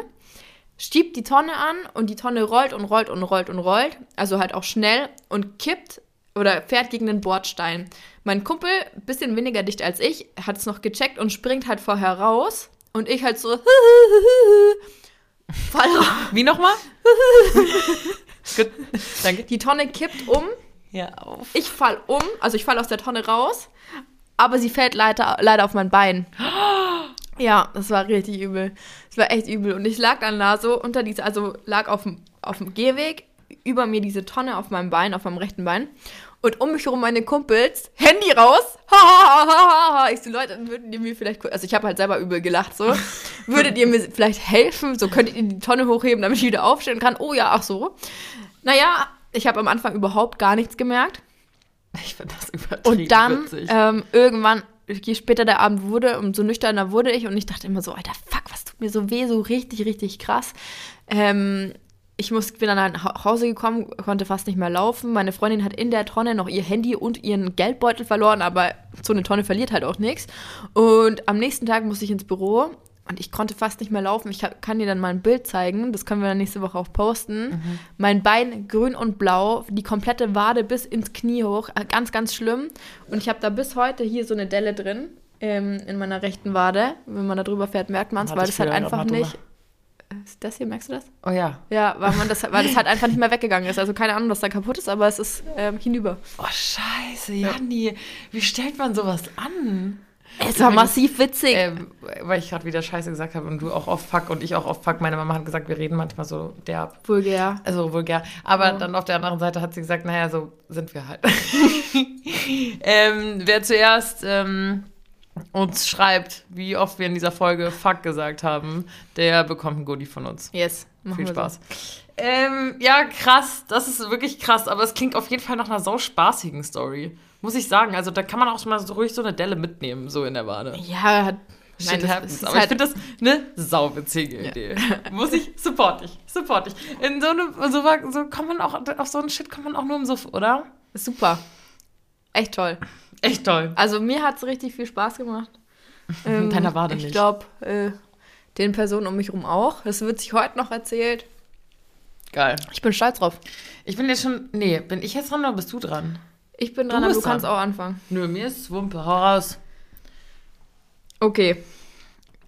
stiebt die Tonne an und die Tonne rollt und rollt und rollt und rollt, also halt auch schnell und kippt oder fährt gegen den Bordstein. Mein Kumpel, bisschen weniger dicht als ich, hat es noch gecheckt und springt halt vorher raus und ich halt so fall raus. Wie nochmal? Gut, danke. Die Tonne kippt um, Ja, auf. ich fall um, also ich fall aus der Tonne raus, aber sie fällt leider, leider auf mein Bein. Ja, das war richtig übel. Das war echt übel. Und ich lag dann da so unter diese, also lag auf dem, auf dem Gehweg, über mir diese Tonne auf meinem Bein, auf meinem rechten Bein. Und um mich herum meine Kumpels, Handy raus. Ha, ha, ha, ha. Ich so, Leute, würden ihr mir vielleicht, also ich habe halt selber übel gelacht, so. Würdet ihr mir vielleicht helfen? So könntet ihr die Tonne hochheben, damit ich wieder aufstehen kann? Oh ja, ach so. Naja, ich habe am Anfang überhaupt gar nichts gemerkt. Ich finde das übertrieben Und dann ähm, irgendwann, je später der Abend wurde, umso nüchterner wurde ich und ich dachte immer so, Alter, fuck, was tut mir so weh, so richtig, richtig krass. Ähm, ich muss, bin dann nach Hause gekommen, konnte fast nicht mehr laufen. Meine Freundin hat in der Tonne noch ihr Handy und ihren Geldbeutel verloren, aber so eine Tonne verliert halt auch nichts. Und am nächsten Tag musste ich ins Büro und ich konnte fast nicht mehr laufen. Ich kann dir dann mal ein Bild zeigen, das können wir dann nächste Woche auch posten. Mein Bein grün und blau, die komplette Wade bis ins Knie hoch, äh, ganz, ganz schlimm. Und ich habe da bis heute hier so eine Delle drin ähm, in meiner rechten Wade. Wenn man da drüber fährt, merkt man es, weil das halt einfach nicht. Äh, Ist das hier, merkst du das? oh ja. Ja, weil man das, weil das halt einfach nicht mehr weggegangen ist. Also keine Ahnung, was da kaputt ist, aber es ist ähm, hinüber. Oh, scheiße, Janni. Wie stellt man sowas an? Es war massiv witzig. Ähm, weil ich gerade wieder Scheiße gesagt habe und du auch auf Fuck und ich auch auf Fuck. Meine Mama hat gesagt, wir reden manchmal so derb. Vulgär. Also vulgär. Aber Ja. dann auf der anderen Seite hat sie gesagt, naja, so sind wir halt. ähm, wer zuerst ähm, uns schreibt, wie oft wir in dieser Folge Fuck gesagt haben, der bekommt ein Goodie von uns. Yes. Viel Spaß. Ähm, ja, krass. Das ist wirklich krass. Aber es klingt auf jeden Fall nach einer sau spaßigen Story. Muss ich sagen. Also da kann man auch mal so ruhig so eine Delle mitnehmen, so in der Wade. Ja, hat. Shit das happens. ist Aber ich halt- finde das eine sauwitzige Idee. Muss ich, support ich, support ich. In so einem, so, so kommt man auch, auf so einen Shit kommt man auch nur im Suff, oder? Super. Echt toll. Echt toll. Also mir hat es richtig viel Spaß gemacht. Ähm, Deiner Wade ich nicht. glaube, äh, den Personen um mich herum auch. Das wird sich heute noch erzählt. Geil. Ich bin stolz drauf. Ich bin jetzt schon, nee, bin ich jetzt dran oder bist du dran? Ich bin Du dran, aber du kannst dran. auch anfangen. Nö, mir ist Wumpe, hau raus. Okay.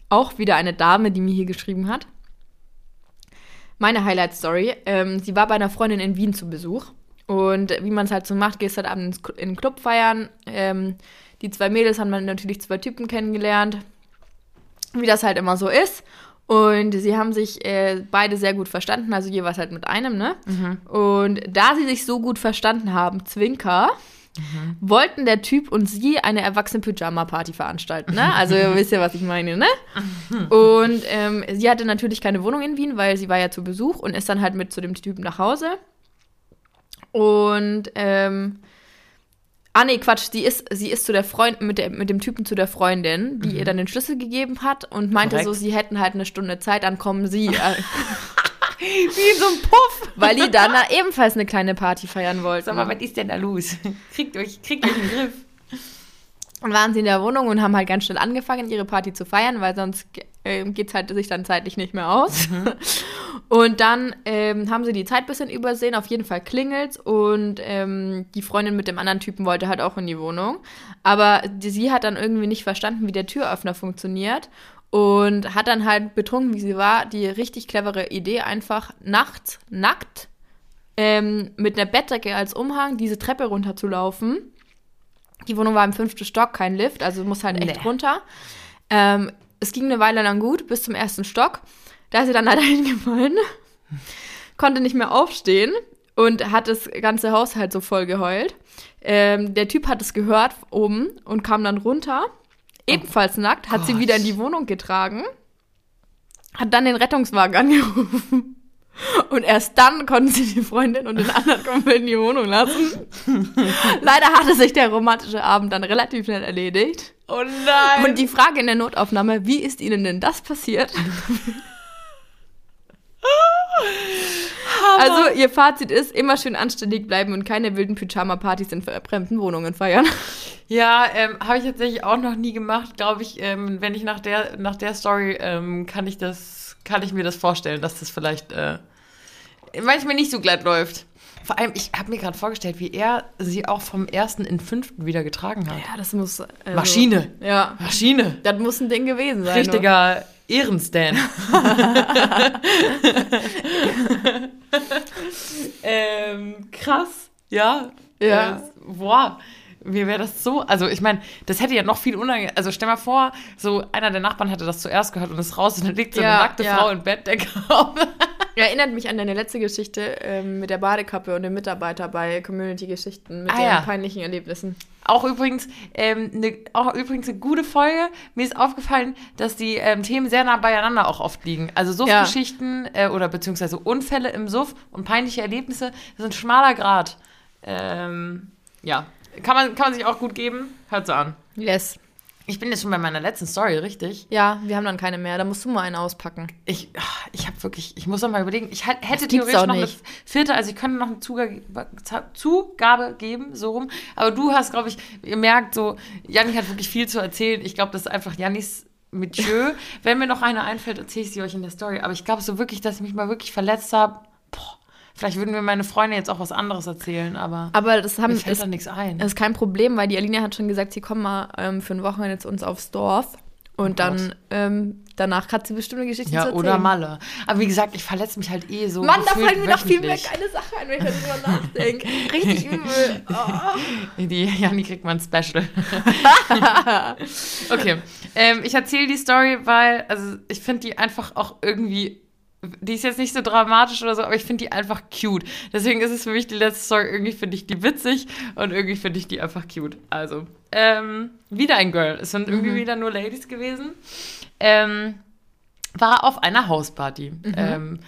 Auch wieder eine Dame, die mir hier geschrieben hat. Meine Highlight-Story. Ähm, sie war bei einer Freundin in Wien zu Besuch. Und wie man es halt so macht, gehst halt abends in den Club feiern. Ähm, die zwei Mädels haben dann natürlich zwei Typen kennengelernt. Wie das halt immer so ist. Und sie haben sich äh, beide sehr gut verstanden, also jeweils halt mit einem, ne? Und da sie sich so gut verstanden haben, Zwinker, wollten der Typ und sie eine Erwachsenen-Pyjama-Party veranstalten, ne? Also ihr wisst ja, was ich meine, ne? Und ähm, sie hatte natürlich keine Wohnung in Wien, weil sie war ja zu Besuch und ist dann halt mit zu dem Typen nach Hause. Und ähm, Ah nee, Quatsch, sie ist, sie ist zu der Freund mit, der, mit dem Typen zu der Freundin, die ihr dann den Schlüssel gegeben hat und meinte Korrekt. so, sie hätten halt eine Stunde Zeit, dann kommen sie, äh, Wie so ein Puff. weil die dann da ebenfalls eine kleine Party feiern wollten. Sag mal, was ist denn da los? Kriegt euch, kriegt euch einen Griff. Und waren sie in der Wohnung und haben halt ganz schnell angefangen, ihre Party zu feiern, weil sonst äh, geht es halt sich dann zeitlich nicht mehr aus. Und dann ähm, haben sie die Zeit ein bisschen übersehen, auf jeden Fall klingelt und ähm, die Freundin mit dem anderen Typen wollte halt auch in die Wohnung. Aber die, sie hat dann irgendwie nicht verstanden, wie der Türöffner funktioniert und hat dann halt betrunken, wie sie war, die richtig clevere Idee, einfach nachts nackt ähm, mit einer Bettdecke als Umhang diese Treppe runterzulaufen. Die Wohnung war im fünften Stock, kein Lift, also muss halt echt Nee. runter. Ähm, es ging eine Weile lang gut, bis zum ersten Stock. Da ist sie dann leider hingefallen, konnte nicht mehr aufstehen und hat das ganze Haus halt so voll geheult. Ähm, der Typ hat es gehört oben und kam dann runter, ebenfalls nackt, hat sie Gott. wieder in die Wohnung getragen, hat dann den Rettungswagen angerufen. Und erst dann konnten sie die Freundin und den anderen Kumpel in die Wohnung lassen. Leider hatte sich der romantische Abend dann relativ schnell erledigt. Oh nein. Und die Frage in der Notaufnahme, wie ist Ihnen denn das passiert? Also, ihr Fazit ist, immer schön anständig bleiben und keine wilden Pyjama-Partys in fremden Wohnungen feiern. Ja, ähm, habe ich tatsächlich auch noch nie gemacht. Glaube ich, ähm, wenn ich nach der, nach der Story ähm, kann ich das, kann ich mir das vorstellen, dass das vielleicht äh, manchmal nicht so glatt läuft. Vor allem, ich habe mir gerade vorgestellt, wie er sie auch vom ersten in fünften wieder getragen hat. Ja, das muss. Also, Maschine. Ja, Maschine. das muss ein Ding gewesen sein. Richtiger Ehrenstan. ähm, krass. Ja. Ja. Äh, boah. Mir wäre das so, also ich meine, das hätte ja noch viel unangenehm. Also stell mal vor, so einer der Nachbarn hätte das zuerst gehört und ist raus und dann liegt so eine Ja, nackte ja. Frau in Bettdecke auf. Erinnert mich an deine letzte Geschichte ähm, mit der Badekappe und dem Mitarbeiter bei Community-Geschichten mit Ah, den ja. peinlichen Erlebnissen. Auch übrigens, ähm, ne, auch übrigens eine gute Folge. Mir ist aufgefallen, dass die ähm, Themen sehr nah beieinander auch oft liegen. Also Suffgeschichten äh, oder beziehungsweise Unfälle im Suff und peinliche Erlebnisse, ein schmaler Grad. Ähm, ja, kann man, kann man sich auch gut geben. Hört so an. Yes. Ich bin jetzt schon bei meiner letzten Story, richtig? Ja, wir haben dann keine mehr. Da musst du mal einen auspacken. Ich, ach, ich habe wirklich, ich muss noch mal überlegen. Ich hätte Das theoretisch auch noch eine nicht. vierte, also ich könnte noch eine Zugabe, Zugabe geben, so rum. Aber du hast, glaube ich, gemerkt, so, Janni hat wirklich viel zu erzählen. Ich glaube, das ist einfach Jannis Metier. Wenn mir noch eine einfällt, erzähle ich sie euch in der Story. Aber ich glaube so wirklich, dass ich mich mal wirklich verletzt habe. Vielleicht würden mir meine Freunde jetzt auch was anderes erzählen, aber, Aber das haben mir fällt ist, nichts ein. das ist kein Problem, weil die Aline hat schon gesagt, sie kommen mal ähm, für ein Wochenende zu uns aufs Dorf. Und Oh dann, ähm, danach hat sie bestimmt eine Geschichte zu Ja, erzählen. oder Malle. Aber wie gesagt, ich verletze mich halt eh so. Mann, da fallen mir noch viel mehr geile Sachen ein, wenn ich darüber nachdenke. Richtig übel. Oh. Die Janni kriegt mal ein Special. okay. Ähm, ich erzähle die Story, weil, also ich finde die einfach auch irgendwie. Die ist jetzt nicht so dramatisch oder so, aber ich finde die einfach cute. Deswegen ist es für mich die letzte Story. Irgendwie finde ich die witzig und irgendwie finde ich die einfach cute. Also, ähm, wieder ein Girl. Es sind irgendwie wieder nur Ladies gewesen. Ähm, war auf einer Hausparty. Ähm,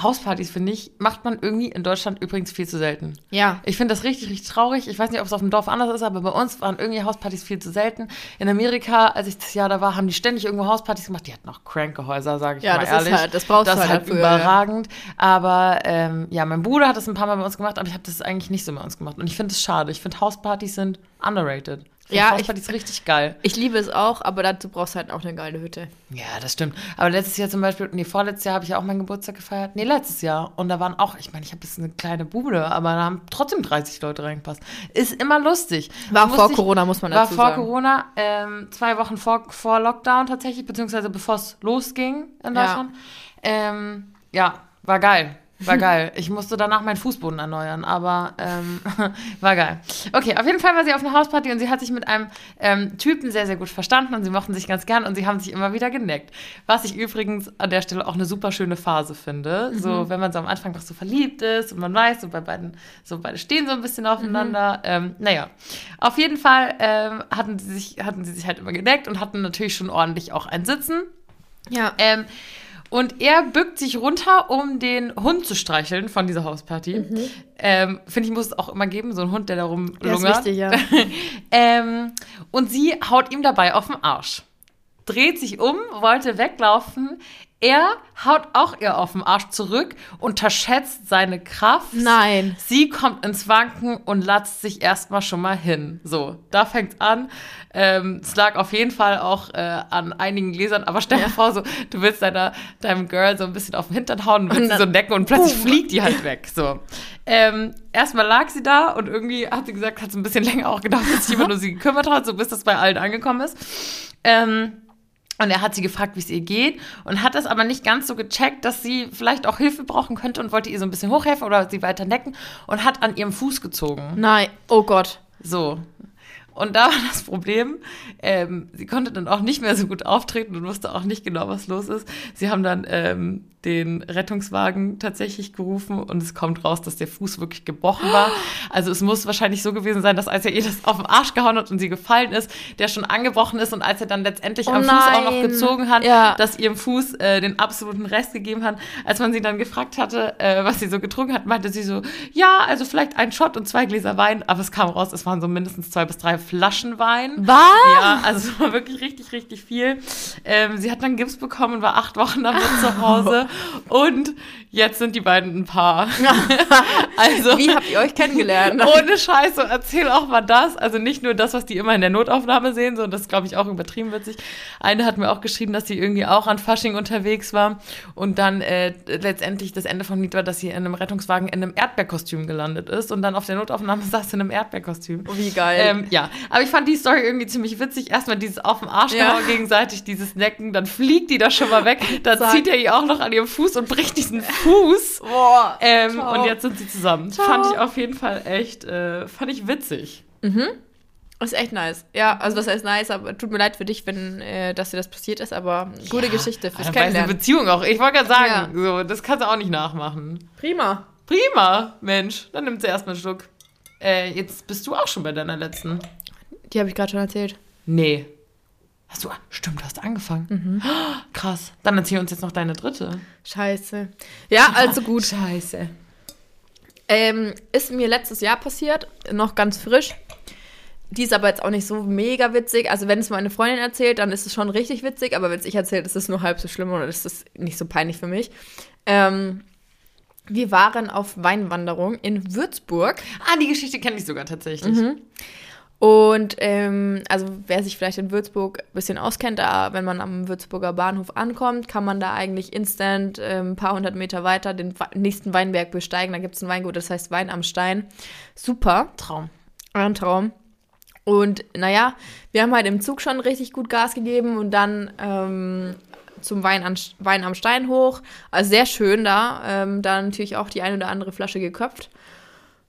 Hauspartys, finde ich, macht man irgendwie in Deutschland übrigens viel zu selten. Ja. Ich finde das richtig, richtig traurig. Ich weiß nicht, ob es auf dem Dorf anders ist, aber bei uns waren irgendwie Hauspartys viel zu selten. In Amerika, als ich das Jahr da war, haben die ständig irgendwo Hauspartys gemacht. Die hatten auch kranke Häuser, sage ich Ja, mal das ist halt- das brauchst das du ist halt halt dafür, überragend. Aber ähm, ja, mein Bruder hat das ein paar Mal bei uns gemacht, aber ich habe das eigentlich nicht so bei uns gemacht. Und ich finde es schade. Ich finde Hauspartys sind underrated. Ich Ja, ich- Hauspartys richtig geil. Ich liebe es auch, aber dazu brauchst du halt auch eine geile Hütte. Ja, das stimmt. Aber letztes Jahr zum Beispiel, nee, vorletztes Jahr habe ich ja auch meinen Geburtstag gefeiert. Nee, letztes Jahr. Und da waren auch, ich meine, ich habe jetzt eine kleine Bude, aber da haben trotzdem 30 Leute reingepasst. Ist immer lustig. War Du vor musst dich- Corona, muss man War dazu vor sagen. Corona, ähm, zwei Wochen vor, vor Lockdown tatsächlich, beziehungsweise bevor es losging in Ja. Deutschland. Ähm, ja, war geil. War geil. Ich musste danach meinen Fußboden erneuern, aber ähm, war geil. Okay, auf jeden Fall war sie auf einer Hausparty und sie hat sich mit einem ähm, Typen sehr, sehr gut verstanden und sie mochten sich ganz gern und sie haben sich immer wieder geneckt. Was ich übrigens an der Stelle auch eine super schöne Phase finde. So, wenn man so am Anfang noch so verliebt ist und man weiß, so bei beiden, so beide stehen so ein bisschen aufeinander. Ähm, naja, auf jeden Fall ähm, hatten, sie sich, hatten sie sich halt immer geneckt und hatten natürlich schon ordentlich auch ein Sitzen. Ja. Und er bückt sich runter, um den Hund zu streicheln von dieser Hausparty. Ähm, Finde ich, muss es auch immer geben, so ein Hund, der da Der ist rumlungert. wichtig, ja. ähm, und sie haut ihm dabei auf den Arsch. Dreht sich um, wollte weglaufen. Er haut auch ihr auf den Arsch zurück, unterschätzt seine Kraft. Nein. Sie kommt ins Wanken und latzt sich erstmal schon mal hin. So, da fängt's an. Ähm, es lag auf jeden Fall auch äh, an einigen Gläsern, aber stell dir vor, so, du willst deiner, deinem Girl so ein bisschen auf den Hintern hauen und willst Und sie dann- so necken und plötzlich Boom. fliegt die halt weg. So. Ähm, erstmal lag sie da und irgendwie hat sie gesagt, hat es ein bisschen länger auch gedauert, bis sich jemand um sie gekümmert hat, so bis das bei allen angekommen ist. Ähm, und er hat sie gefragt, wie es ihr geht und hat das aber nicht ganz so gecheckt, dass sie vielleicht auch Hilfe brauchen könnte und wollte ihr so ein bisschen hochhelfen oder sie weiter necken und hat an ihrem Fuß gezogen. Nein. Oh Gott. So. Und da war das Problem, ähm, sie konnte dann auch nicht mehr so gut auftreten und wusste auch nicht genau, was los ist. Sie haben dann ähm, den Rettungswagen tatsächlich gerufen und es kommt raus, dass der Fuß wirklich gebrochen war. Also es muss wahrscheinlich so gewesen sein, dass als er ihr das auf den Arsch gehauen hat und sie gefallen ist, der schon angebrochen ist und als er dann letztendlich Oh am Fuß auch noch nein. gezogen hat, Ja. dass ihrem Fuß äh, den absoluten Rest gegeben hat. Als man sie dann gefragt hatte, äh, was sie so getrunken hat, meinte sie so, ja, also vielleicht ein Shot und zwei Gläser Wein, aber es kam raus, es waren so mindestens zwei bis drei Flaschen Wein. Was? Ja, also es war wirklich richtig, richtig viel. Ähm, sie hat dann Gips bekommen und war acht Wochen damit zu Hause. Und jetzt sind die beiden ein Paar. also Wie habt ihr euch kennengelernt? ohne Scheiß, so erzähl auch mal das. Also nicht nur das, was die immer in der Notaufnahme sehen, so das glaube ich auch übertrieben witzig. Eine hat mir auch geschrieben, dass sie irgendwie auch an Fasching unterwegs war und dann äh, letztendlich das Ende vom Lied war, dass sie in einem Rettungswagen in einem Erdbeerkostüm gelandet ist und dann auf der Notaufnahme saß in einem Erdbeerkostüm. Oh, wie geil. Ähm, ja, aber ich fand die Story irgendwie ziemlich witzig. Erstmal dieses auf den Arsch Ja. gegenseitig, dieses Necken, dann fliegt die da schon mal weg. Dann Zack. zieht er ihr auch noch an ihrem Fuß und bricht diesen Fuß. Boah. Ähm, und jetzt sind sie zusammen. Ciao. Fand ich auf jeden Fall echt, äh, fand ich witzig. Ist echt nice. Ja, also das heißt nice, aber tut mir leid für dich, wenn äh, dass dir das passiert ist, aber gute Ja, Geschichte fürs Kennenlernen. Beziehung auch. Ich wollte gerade sagen, so, das kannst du auch nicht nachmachen. Prima. Prima, Mensch. Dann nimmt sie erstmal einen Schluck. Äh, jetzt bist du auch schon bei deiner letzten. Die habe ich gerade schon erzählt. Nee. Hast du, stimmt, du hast angefangen. Krass. Dann erzähl uns jetzt noch deine dritte. Scheiße. Ja, also gut. Scheiße. Ähm, ist mir letztes Jahr passiert, noch ganz frisch. Die ist aber jetzt auch nicht so mega witzig. Also wenn es meine Freundin erzählt, dann ist es schon richtig witzig, aber wenn es ich erzählt, ist es nur halb so schlimm oder ist es nicht so peinlich für mich. Ähm, wir waren auf Weinwanderung in Würzburg. Ah, die Geschichte kenne ich sogar tatsächlich. Und ähm, also wer sich vielleicht in Würzburg ein bisschen auskennt, da, wenn man am Würzburger Bahnhof ankommt, kann man da eigentlich instant ähm, ein paar hundert Meter weiter den nächsten Weinberg besteigen. Da gibt es ein Weingut, das heißt Wein am Stein. Super, Traum. ein Traum. Und naja, wir haben halt im Zug schon richtig gut Gas gegeben und dann ähm, zum Wein, an, Wein am Stein hoch. Also sehr schön da. Ähm, da natürlich auch die eine oder andere Flasche geköpft.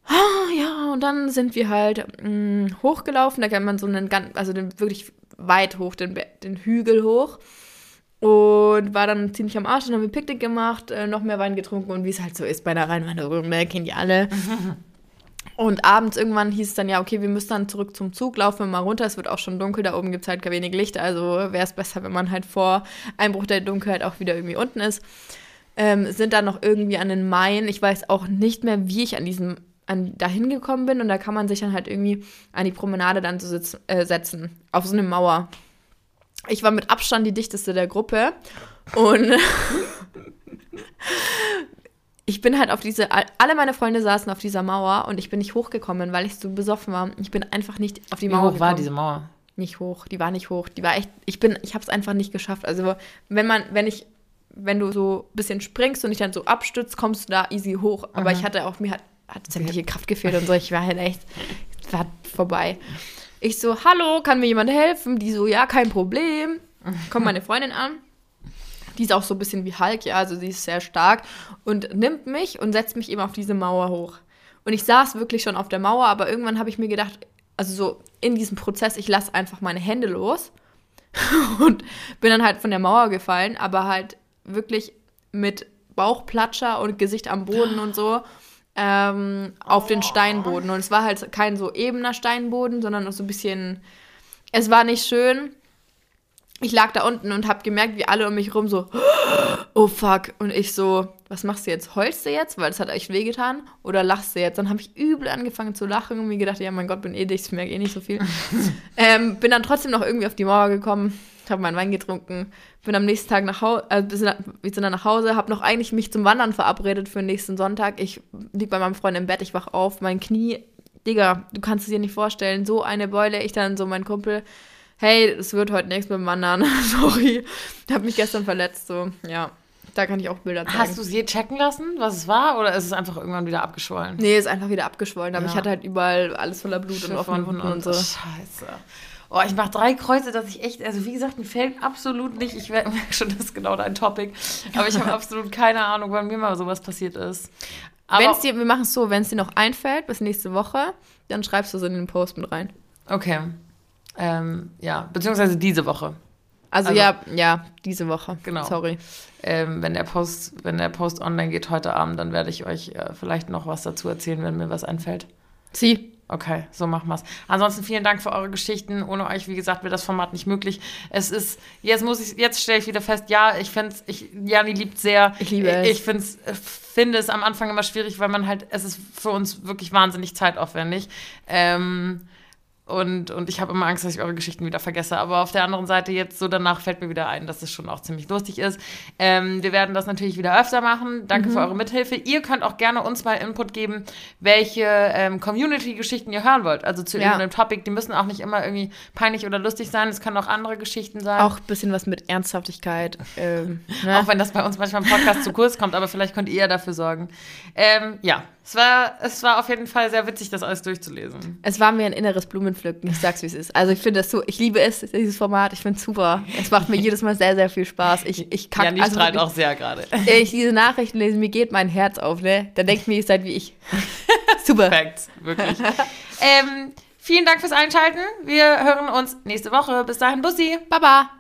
Ah, ja, und dann sind wir halt mh, mm, hochgelaufen. Da kann man so einen ganz, also den wirklich weit hoch, den, den Hügel hoch. Und war dann ziemlich am Arsch und haben wir Picknick gemacht, äh, noch mehr Wein getrunken und wie es halt so ist bei einer Rheinwanderung, ne, kennen die alle. Und abends irgendwann hieß es dann, ja, okay, wir müssen dann zurück zum Zug, laufen wir mal runter, es wird auch schon dunkel, da oben gibt es halt gar wenig Licht, also wäre es besser, wenn man halt vor Einbruch der Dunkelheit auch wieder irgendwie unten ist. Ähm, sind dann noch irgendwie an den Main, ich weiß auch nicht mehr, wie ich an diesem, an, dahin gekommen bin und da kann man sich dann halt irgendwie an die Promenade dann so sitzen, äh, setzen, auf so eine Mauer. Ich war mit Abstand die dichteste der Gruppe und ich bin halt auf diese, alle meine Freunde saßen auf dieser Mauer und ich bin nicht hochgekommen, weil ich so besoffen war. Ich bin einfach nicht auf die Wie Mauer hoch gekommen. war diese Mauer? Nicht hoch, die war nicht hoch. Die war echt, ich bin, ich habe es einfach nicht geschafft. Also wenn man, wenn ich, wenn du so ein bisschen springst und dich dann so abstützt, kommst du da easy hoch. Aber ich hatte auch, mir hat, hat sämtliche Kraft gefehlt und so. Ich war halt echt, war vorbei. Ich so, hallo, kann mir jemand helfen? Die so, ja, kein Problem. Kommt meine Freundin an. Die ist auch so ein bisschen wie Hulk, ja, also sie ist sehr stark und nimmt mich und setzt mich eben auf diese Mauer hoch. Und ich saß wirklich schon auf der Mauer, aber irgendwann habe ich mir gedacht, also so in diesem Prozess, ich lasse einfach meine Hände los und bin dann halt von der Mauer gefallen, aber halt wirklich mit Bauchplatscher und Gesicht am Boden und so ähm, auf den Steinboden. Und es war halt kein so ebener Steinboden, sondern so ein bisschen, es war nicht schön ich lag da unten und habe gemerkt, wie alle um mich rum so, oh fuck. Und ich so, was machst du jetzt? Heulst du jetzt, weil es hat echt wehgetan? Oder lachst du jetzt? Dann habe ich übel angefangen zu lachen und mir gedacht, ja, mein Gott, bin eh dicht, ich merke eh nicht so viel. ähm, bin dann trotzdem noch irgendwie auf die Mauer gekommen, habe meinen Wein getrunken, bin am nächsten Tag nach Hause, äh, wir sind dann nach Hause, habe noch eigentlich mich zum Wandern verabredet für den nächsten Sonntag. Ich lieg bei meinem Freund im Bett, ich wach auf, mein Knie, Digga, du kannst es dir nicht vorstellen, so eine Beule, ich dann so mein Kumpel hey, es wird heute nichts mit dem Wandern, sorry. Ich habe mich gestern verletzt, so, ja. Da kann ich auch Bilder zeigen. Hast du es je checken lassen, was es war? Oder ist es einfach irgendwann wieder abgeschwollen? Nee, ist einfach wieder abgeschwollen. Aber ja. ich hatte halt überall alles voller Blut und offene Wunden und, und so. Scheiße. Oh, ich mache drei Kreuze, dass ich echt, also wie gesagt, mir fällt absolut nicht, ich merke schon, das ist genau dein Topic, aber ich habe absolut keine Ahnung, wann mir mal sowas passiert ist. Aber wenn's dir, wir machen es so, wenn es dir noch einfällt bis nächste Woche, dann schreibst du es in den Post mit rein. Okay. Ähm, ja, beziehungsweise diese Woche. Also, also, ja, ja, diese Woche. Genau. Sorry. Ähm, wenn der Post, wenn der Post online geht heute Abend, dann werde ich euch äh, vielleicht noch was dazu erzählen, wenn mir was einfällt. Sie. Okay, so machen wir es. Ansonsten vielen Dank für eure Geschichten. Ohne euch, wie gesagt, wäre das Format nicht möglich. Es ist, jetzt muss ich, jetzt stelle ich wieder fest, ja, ich finde es, ich, Jani liebt sehr. Ich liebe es. Ich find's, finde es am Anfang immer schwierig, weil man halt, es ist für uns wirklich wahnsinnig zeitaufwendig. Ähm, und, und ich habe immer Angst, dass ich eure Geschichten wieder vergesse. Aber auf der anderen Seite, jetzt so danach fällt mir wieder ein, dass es schon auch ziemlich lustig ist. Ähm, wir werden das natürlich wieder öfter machen. Danke mhm. für eure Mithilfe. Ihr könnt auch gerne uns mal Input geben, welche ähm, Community-Geschichten ihr hören wollt. Also zu ja. irgendeinem Topic. Die müssen auch nicht immer irgendwie peinlich oder lustig sein. Es können auch andere Geschichten sein. Auch ein bisschen was mit Ernsthaftigkeit. Ähm, ne? Auch wenn das bei uns manchmal im Podcast zu kurz kommt. Aber vielleicht könnt ihr ja dafür sorgen. Ähm, ja, es war, es war auf jeden Fall sehr witzig, das alles durchzulesen. Es war mir ein inneres Blumenpflücken, ich sag's wie es ist. Also ich finde das so, ich liebe es, dieses Format, ich finde es super. Es macht mir jedes Mal sehr, sehr viel Spaß. Ich, ich kack, ja, die also strahlt auch sehr gerade. Ich diese Nachrichten lese, mir geht mein Herz auf, ne? Da denkt mir, ihr seid wie ich. super. Perfekt, wirklich. ähm, vielen Dank fürs Einschalten. Wir hören uns nächste Woche. Bis dahin, Bussi. Baba.